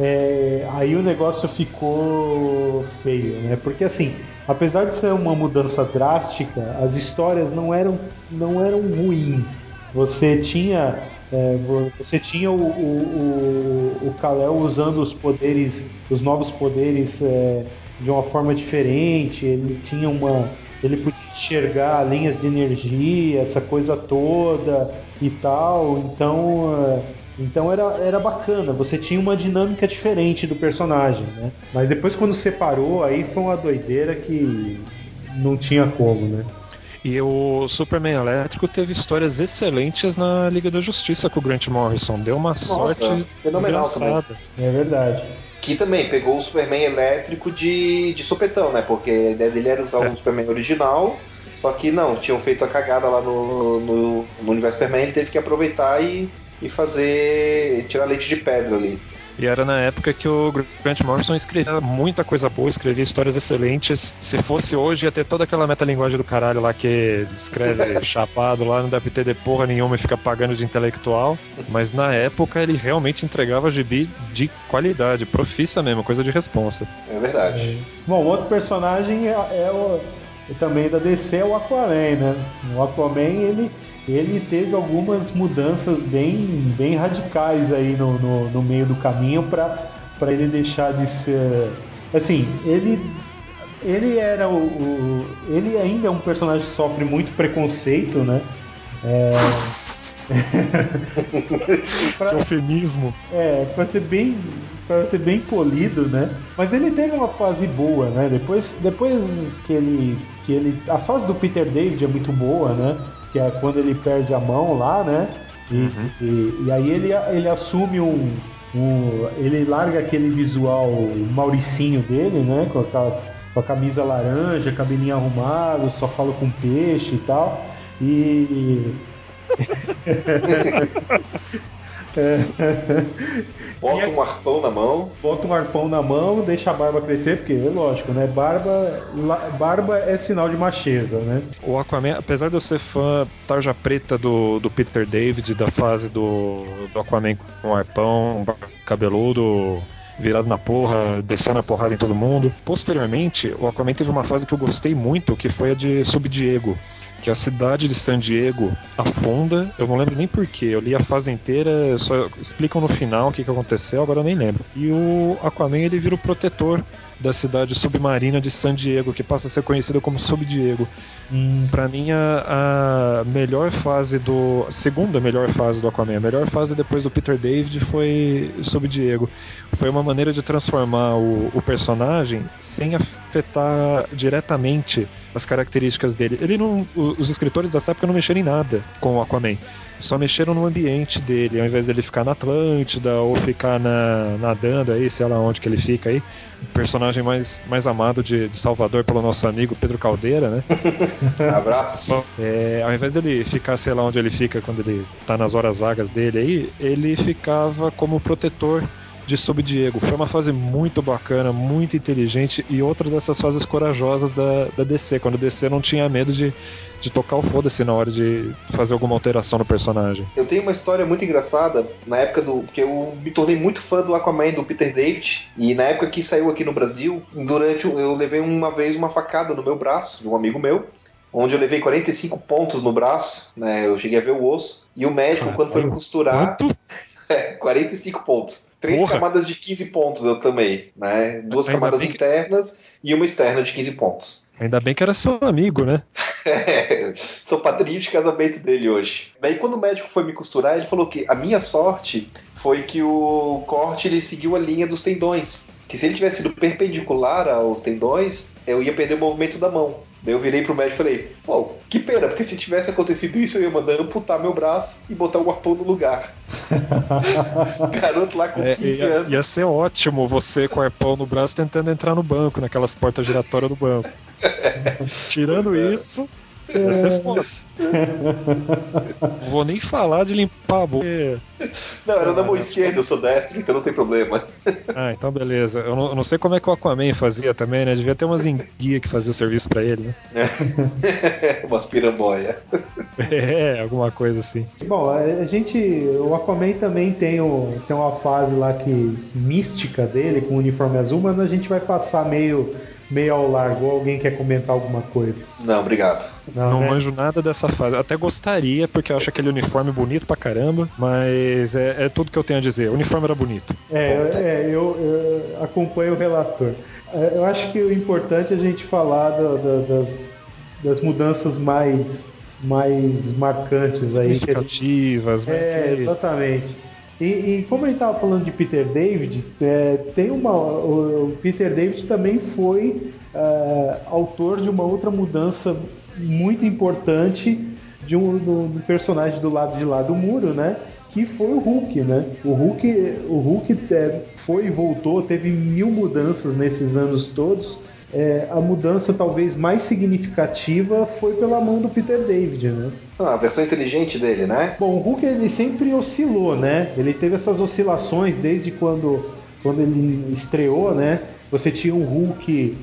é, aí o negócio ficou feio, né? Porque assim, apesar de ser uma mudança drástica, as histórias não eram, não eram ruins. Você tinha, é, vo- você tinha o, o, o, o Kal-El usando os poderes, os novos poderes é, de uma forma diferente. Ele tinha uma, ele podia enxergar linhas de energia, essa coisa toda e tal. Então, é, então era, era bacana. Você tinha uma dinâmica diferente do personagem, né? Mas depois quando separou, aí foi uma doideira que não tinha como, né? E o Superman Elétrico teve histórias excelentes na Liga da Justiça com o Grant Morrison. Deu uma sorte fenomenal desgraçada. É verdade. Que também pegou o Superman elétrico de, de sopetão, né? Porque a ideia dele era usar É. o Superman original. Só que não, tinham feito a cagada lá no, no, no universo Superman, ele teve que aproveitar e, e fazer. tirar leite de pedra ali. E era na época que o Grant Morrison escrevia muita coisa boa, escrevia histórias excelentes. Se fosse hoje, ia ter toda aquela metalinguagem do caralho lá que escreve chapado lá, não deve ter de porra nenhuma e fica pagando de intelectual. Mas na época ele realmente entregava gibi de qualidade, profissa mesmo, coisa de responsa. É verdade. Bom, outro personagem é, é o, também da DC é o Aquaman, né? O Aquaman, ele, ele teve algumas mudanças bem, bem radicais aí no, no, no meio do caminho para ele deixar de ser... Assim, ele ele era o, o- ele ainda é um personagem que sofre muito preconceito, né? É, pra, Eufemismo. é, pra ser bem para ser bem polido, né? Mas ele teve uma fase boa, né? Depois, depois que ele que ele a fase do Peter David é muito boa, né? Que é quando ele perde a mão lá, né? E, e, e aí ele, ele assume um, um ele larga aquele visual mauricinho dele, né? Com a, com a camisa laranja, cabelinho arrumado, só fala com peixe e tal. E Bota um arpão na mão. bota um arpão na mão, deixa a barba crescer, porque é lógico, né? Barba, la- barba é sinal de macheza, né? O Aquaman, apesar de eu ser fã tarja preta do, do Peter David, da fase do, do Aquaman com arpão, cabeludo, virado na porra, descendo a porrada em todo mundo. Posteriormente, o Aquaman teve uma fase que eu gostei muito, que foi a de Subdiego. Que a cidade de San Diego afunda, eu não lembro nem porquê, eu li a fase inteira, só explicam no final o que, que aconteceu, agora eu nem lembro. E o Aquaman ele vira o protetor da cidade submarina de San Diego, que passa a ser conhecida como Subdiego. Pra mim, a, a melhor fase do. A segunda melhor fase do Aquaman, a melhor fase depois do Peter David foi Sub Diego. Foi uma maneira de transformar o, o personagem sem afetar diretamente as características dele. Ele não, os escritores dessa época não mexeram em nada com o Aquaman. Só mexeram no ambiente dele, ao invés dele ficar na Atlântida ou ficar na, nadando aí, sei lá onde que ele fica aí. Personagem mais, mais amado de, de Salvador pelo nosso amigo Pedro Caldeira, né? Abraço. É, ao invés dele ficar, sei lá onde ele fica quando ele tá nas horas vagas dele aí, ele ficava como protetor de Sub Diego. Foi uma fase muito bacana, muito inteligente e outra dessas fases corajosas da, da DC, quando a DC não tinha medo de, de tocar o foda-se na hora de fazer alguma alteração no personagem. Eu tenho uma história muito engraçada na época do. Porque eu me tornei muito fã do Aquaman do Peter David. E na época que saiu aqui no Brasil, durante. o- Eu levei uma vez uma facada no meu braço, de um amigo meu. Onde eu levei 45 pontos no braço, né? Eu cheguei a ver o osso. E o médico, quando foi me costurar, Quanto? 45 pontos. Três Porra. camadas de 15 pontos eu tomei, né? Duas Ainda camadas bem que- internas e uma externa de 15 pontos. Ainda bem que era seu amigo, né? Sou padrinho de casamento dele hoje. Daí quando o médico foi me costurar, ele falou que a minha sorte foi que o corte ele seguiu a linha dos tendões. Que se ele tivesse sido perpendicular aos tendões, eu ia perder o movimento da mão. Daí eu virei pro médico e falei, pô, que pena, porque se tivesse acontecido isso, eu ia mandar amputar meu braço e botar o arpão no lugar. Garoto lá com É, 15 ia, anos. ia ser ótimo você com o arpão no braço tentando entrar no banco, naquelas portas giratórias do banco. Tirando isso, ia ser foda. Não vou nem falar de limpar a boca. Não, era na mão esquerda, eu sou destro, então não tem problema. Ah, então beleza. Eu não, eu não sei como é que o Aquaman fazia também, né? Devia ter umas enguia que fazia o serviço pra ele, né? Umas piramboia. É, alguma coisa assim. Bom, a a gente. O Aquaman também tem, o, tem uma fase lá que. mística dele, com o uniforme azul, mas a gente vai passar meio, meio ao largo. Ou alguém quer comentar alguma coisa? Não, obrigado. Não né? manjo nada dessa fase. Até gostaria, porque eu acho aquele uniforme bonito pra caramba, mas é, é tudo que eu tenho a dizer. O uniforme era bonito. É, é, eu, eu acompanho o relator. É, Eu acho que o importante é a gente falar do- do- das, das mudanças mais, mais marcantes aí. A gente, Significativas, né? é, exatamente. E, e como a gente estava falando de Peter David, é, tem uma. O, o Peter David também foi é, autor de uma outra mudança muito importante de um do, do personagem do lado de lá do muro, né? Que foi o Hulk, né? O Hulk, o Hulk é, foi e voltou, teve mil mudanças nesses anos todos. É, a mudança talvez mais significativa foi pela mão do Peter David, né? Ah, a versão inteligente dele, né? Bom, o Hulk ele sempre oscilou, né? Ele teve essas oscilações desde quando, quando ele estreou, né? Você tinha um Hulk,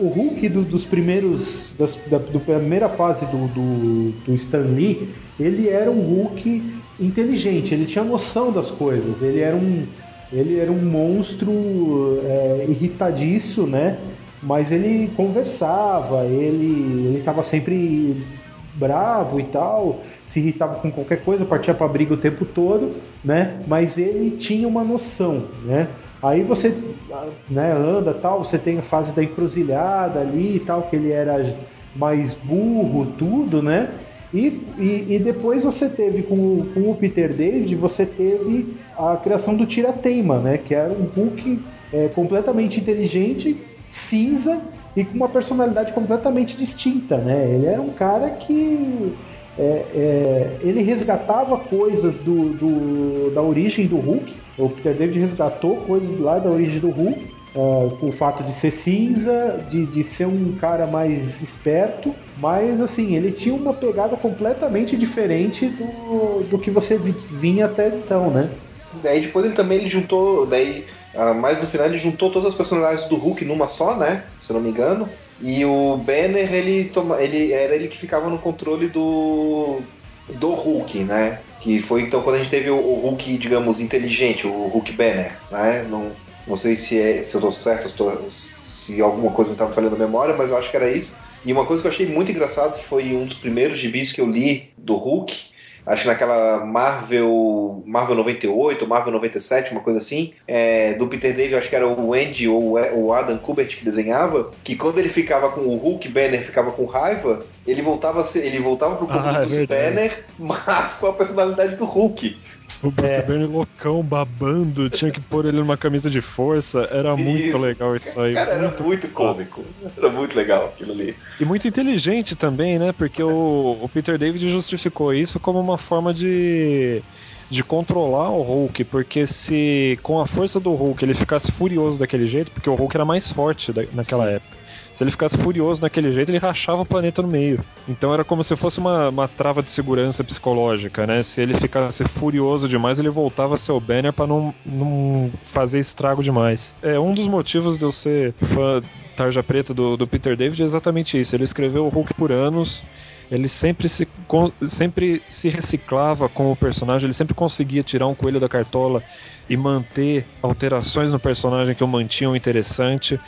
o Hulk do- dos primeiros, das, da do primeira fase do, do, do Stan Lee, ele era um Hulk inteligente, ele tinha noção das coisas, ele era um, ele era um monstro é, irritadiço, né? mas ele conversava, ele ele estava sempre bravo e tal, se irritava com qualquer coisa, partia para briga o tempo todo, né? Mas ele tinha uma noção, né? Aí você né, anda tal, você tem a fase da encruzilhada ali e tal, que ele era mais burro, tudo, né? E, e, e depois você teve com, o- com o Peter David, você teve a criação do Tira-Teima, né? Que era um Hulk é, completamente inteligente, cinza e com uma personalidade completamente distinta, né? Ele era um cara que é, é, ele resgatava coisas do, do- da origem do Hulk. O Peter David resgatou coisas lá da origem do Hulk. ah, com o fato de ser cinza, de, de ser um cara mais esperto, mas assim, ele tinha uma pegada completamente diferente do, do que você vi- vinha até então, né? Daí depois ele também ele juntou, daí ah, mais no final ele juntou todas as personalidades do Hulk numa só, né? Se eu não me engano. E o Banner ele toma, ele era ele que ficava no controle do do Hulk, né? Que foi então quando a gente teve o, o Hulk, digamos, inteligente, o Hulk Banner, né? Não, não sei se é se eu tô certo, se, tô- se alguma coisa me estava falhando a memória, mas eu acho que era isso. E uma coisa que eu achei muito engraçado, que foi um dos primeiros gibis que eu li do Hulk, acho que naquela Marvel Marvel 98, Marvel 97, uma coisa assim, é, do Peter David, acho que era o Andy ou o Adam Kubert que desenhava, que quando ele ficava com o Hulk Banner ficava com raiva, ele voltava ele voltava pro corpo Ah, do é. Banner, mas com a personalidade do Hulk. O Bruce É. Banner loucão, babando, tinha que pôr ele numa camisa de força. Era muito Isso. legal isso aí. Cara, era muito muito cômico. Era muito legal aquilo ali. E muito inteligente também, né? Porque o, o Peter David justificou isso como uma forma de, de controlar o Hulk. Porque se com a força do Hulk ele ficasse furioso daquele jeito, porque o Hulk era mais forte da- naquela época. Se ele ficasse furioso daquele jeito, ele rachava o planeta no meio. Então era como se fosse uma, uma trava de segurança psicológica, né? Se ele ficasse furioso demais, ele voltava a ser o Banner pra não, não fazer estrago demais. É um dos motivos de eu ser fã tarja preta do, do Peter David é exatamente isso. Ele escreveu o Hulk por anos. Ele sempre se, sempre se reciclava com o personagem, ele sempre conseguia tirar um coelho da cartola e manter alterações no personagem que o mantinham interessante.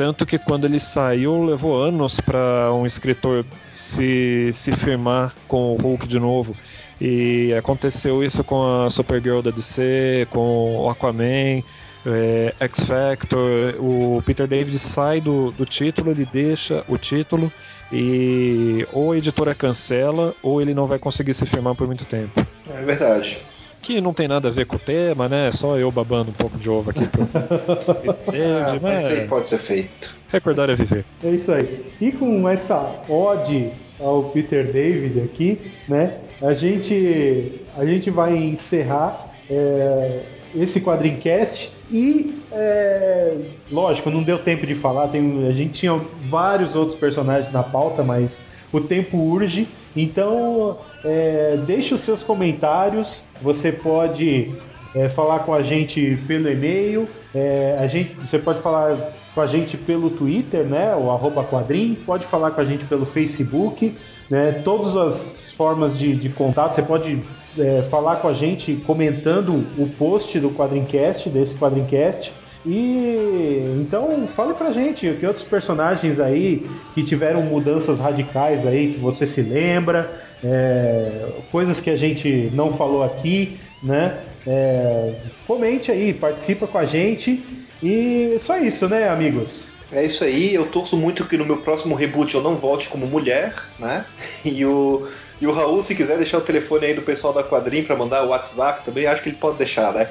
Tanto que quando ele saiu, levou anos para um escritor se, se firmar com o Hulk de novo. E aconteceu isso com a Supergirl da DC, com o Aquaman, é, X Factor. O Peter David sai do, do título, ele deixa o título e ou a editora cancela ou ele não vai conseguir se firmar por muito tempo. É verdade. Que não tem nada a ver com o tema, né? Só eu babando um pouco de ovo aqui pro Peter Ah, David, mas isso aí mas pode ser feito. recordar é viver. É isso aí. E com essa ode ao Peter David aqui, né? A gente, a gente vai encerrar é, esse quadrincast e, é, lógico, não deu tempo de falar. Tem, a gente tinha vários outros personagens na pauta, mas o tempo urge. Então, é, deixe os seus comentários. Você pode é, falar com a gente pelo e-mail. é, a gente, você pode falar com a gente pelo Twitter, né? O arroba quadrim. Pode falar com a gente pelo Facebook. Né, todas as formas de, de contato. Você pode é, falar com a gente comentando o post do Quadrincast, desse Quadrincast. E então fale pra gente que outros personagens aí que tiveram mudanças radicais aí que você se lembra, é, coisas que a gente não falou aqui, né? É, comente aí, participa com a gente e só isso, né, amigos? É isso aí, eu torço muito que no meu próximo reboot eu não volte como mulher, né? E o, e o Raul, se quiser deixar o telefone aí do pessoal da Quadrim pra mandar o WhatsApp também, acho que ele pode deixar, né?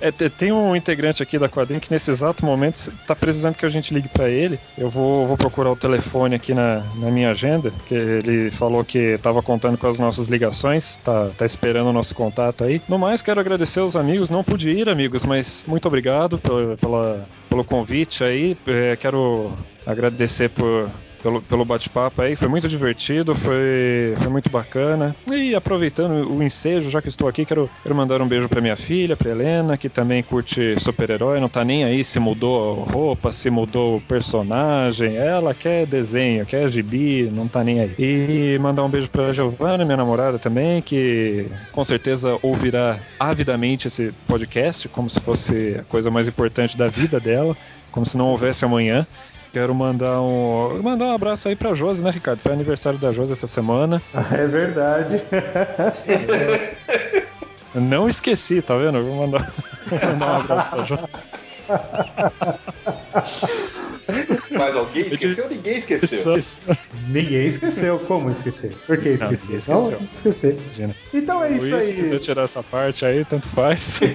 É, te- tem um integrante aqui da quadrinha que nesse exato momento tá precisando que a gente ligue pra ele. Eu vou, vou procurar o telefone aqui na, na minha agenda, que ele falou que tava contando com as nossas ligações, tá, tá esperando o nosso contato aí. No mais, quero agradecer aos amigos, não pude ir, amigos, mas muito obrigado pela, pela- pelo convite aí. É, quero agradecer por. Pelo, pelo bate-papo aí, foi muito divertido, foi, foi muito bacana. E aproveitando o ensejo, já que estou aqui, quero, quero mandar um beijo pra minha filha, pra Helena, que também curte super-herói, não tá nem aí se mudou roupa, se mudou o personagem. Ela quer desenho, quer gibi, não tá nem aí. E mandar um beijo pra Giovana, minha namorada também, que com certeza ouvirá avidamente esse podcast, como se fosse a coisa mais importante da vida dela, como se não houvesse amanhã. Quero mandar um. Mandar um abraço aí pra Josi, né, Ricardo? Foi aniversário da Josi essa semana. É verdade. Não esqueci, tá vendo? Eu Vou mandar, mandar um abraço pra Josi. Mas alguém esqueceu? Ninguém esqueceu. Ninguém esqueceu. Como esquecer? Por que esquecer? Não, esqueceu. esquecer. Imagina. Então é isso Will, se quiser aí. tirar essa parte aí, tanto faz.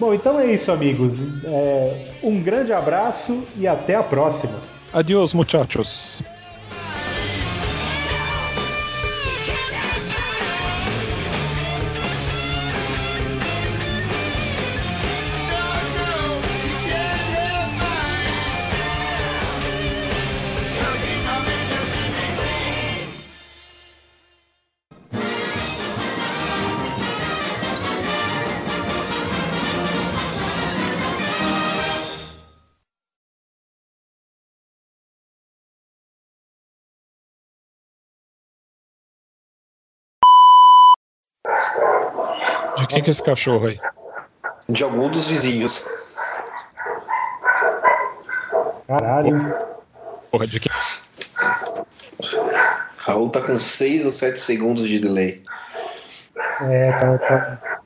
Bom, então é isso, amigos. É, um grande abraço e até a próxima. Adiós, muchachos. Quem que é esse cachorro aí? De algum dos vizinhos. Caralho. Porra, de quem? Raul tá com 6 ou 7 segundos de delay. É, tá, tá.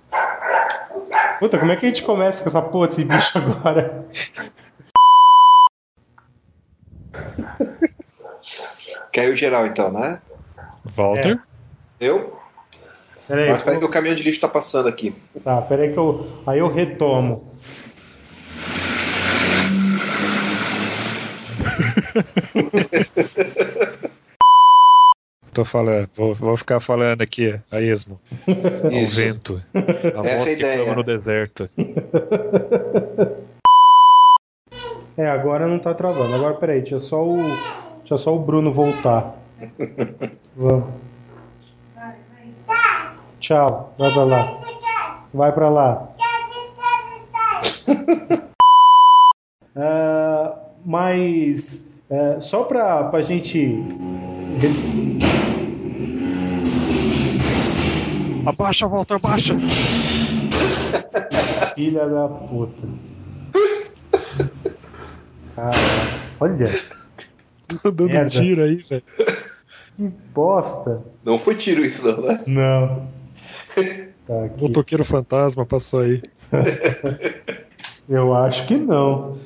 Puta, como é que a gente começa com essa porra desse bicho agora? Caiu geral então, né? Walter? Eu? Peraí, Mas espera eu- que o caminhão de lixo tá passando aqui. Tá, peraí que eu. Aí eu retomo. Tô falando, vou, vou ficar falando aqui, a esmo. Isso. vento. A Essa é a voz que ideia. clama no deserto. É, agora não tá travando. Agora peraí, deixa só o. Deixa só o Bruno voltar. Vamos. Tchau, vai pra lá. Vai pra lá. Ah, mas é, só pra, pra gente. Abaixa, Walter, abaixa! Filha da puta. Caralho, olha, Tô dando Merda. um tiro aí, velho. que bosta. Não foi tiro isso não, né? Não. Tá aqui. Motoqueiro fantasma passou aí. Eu acho que não.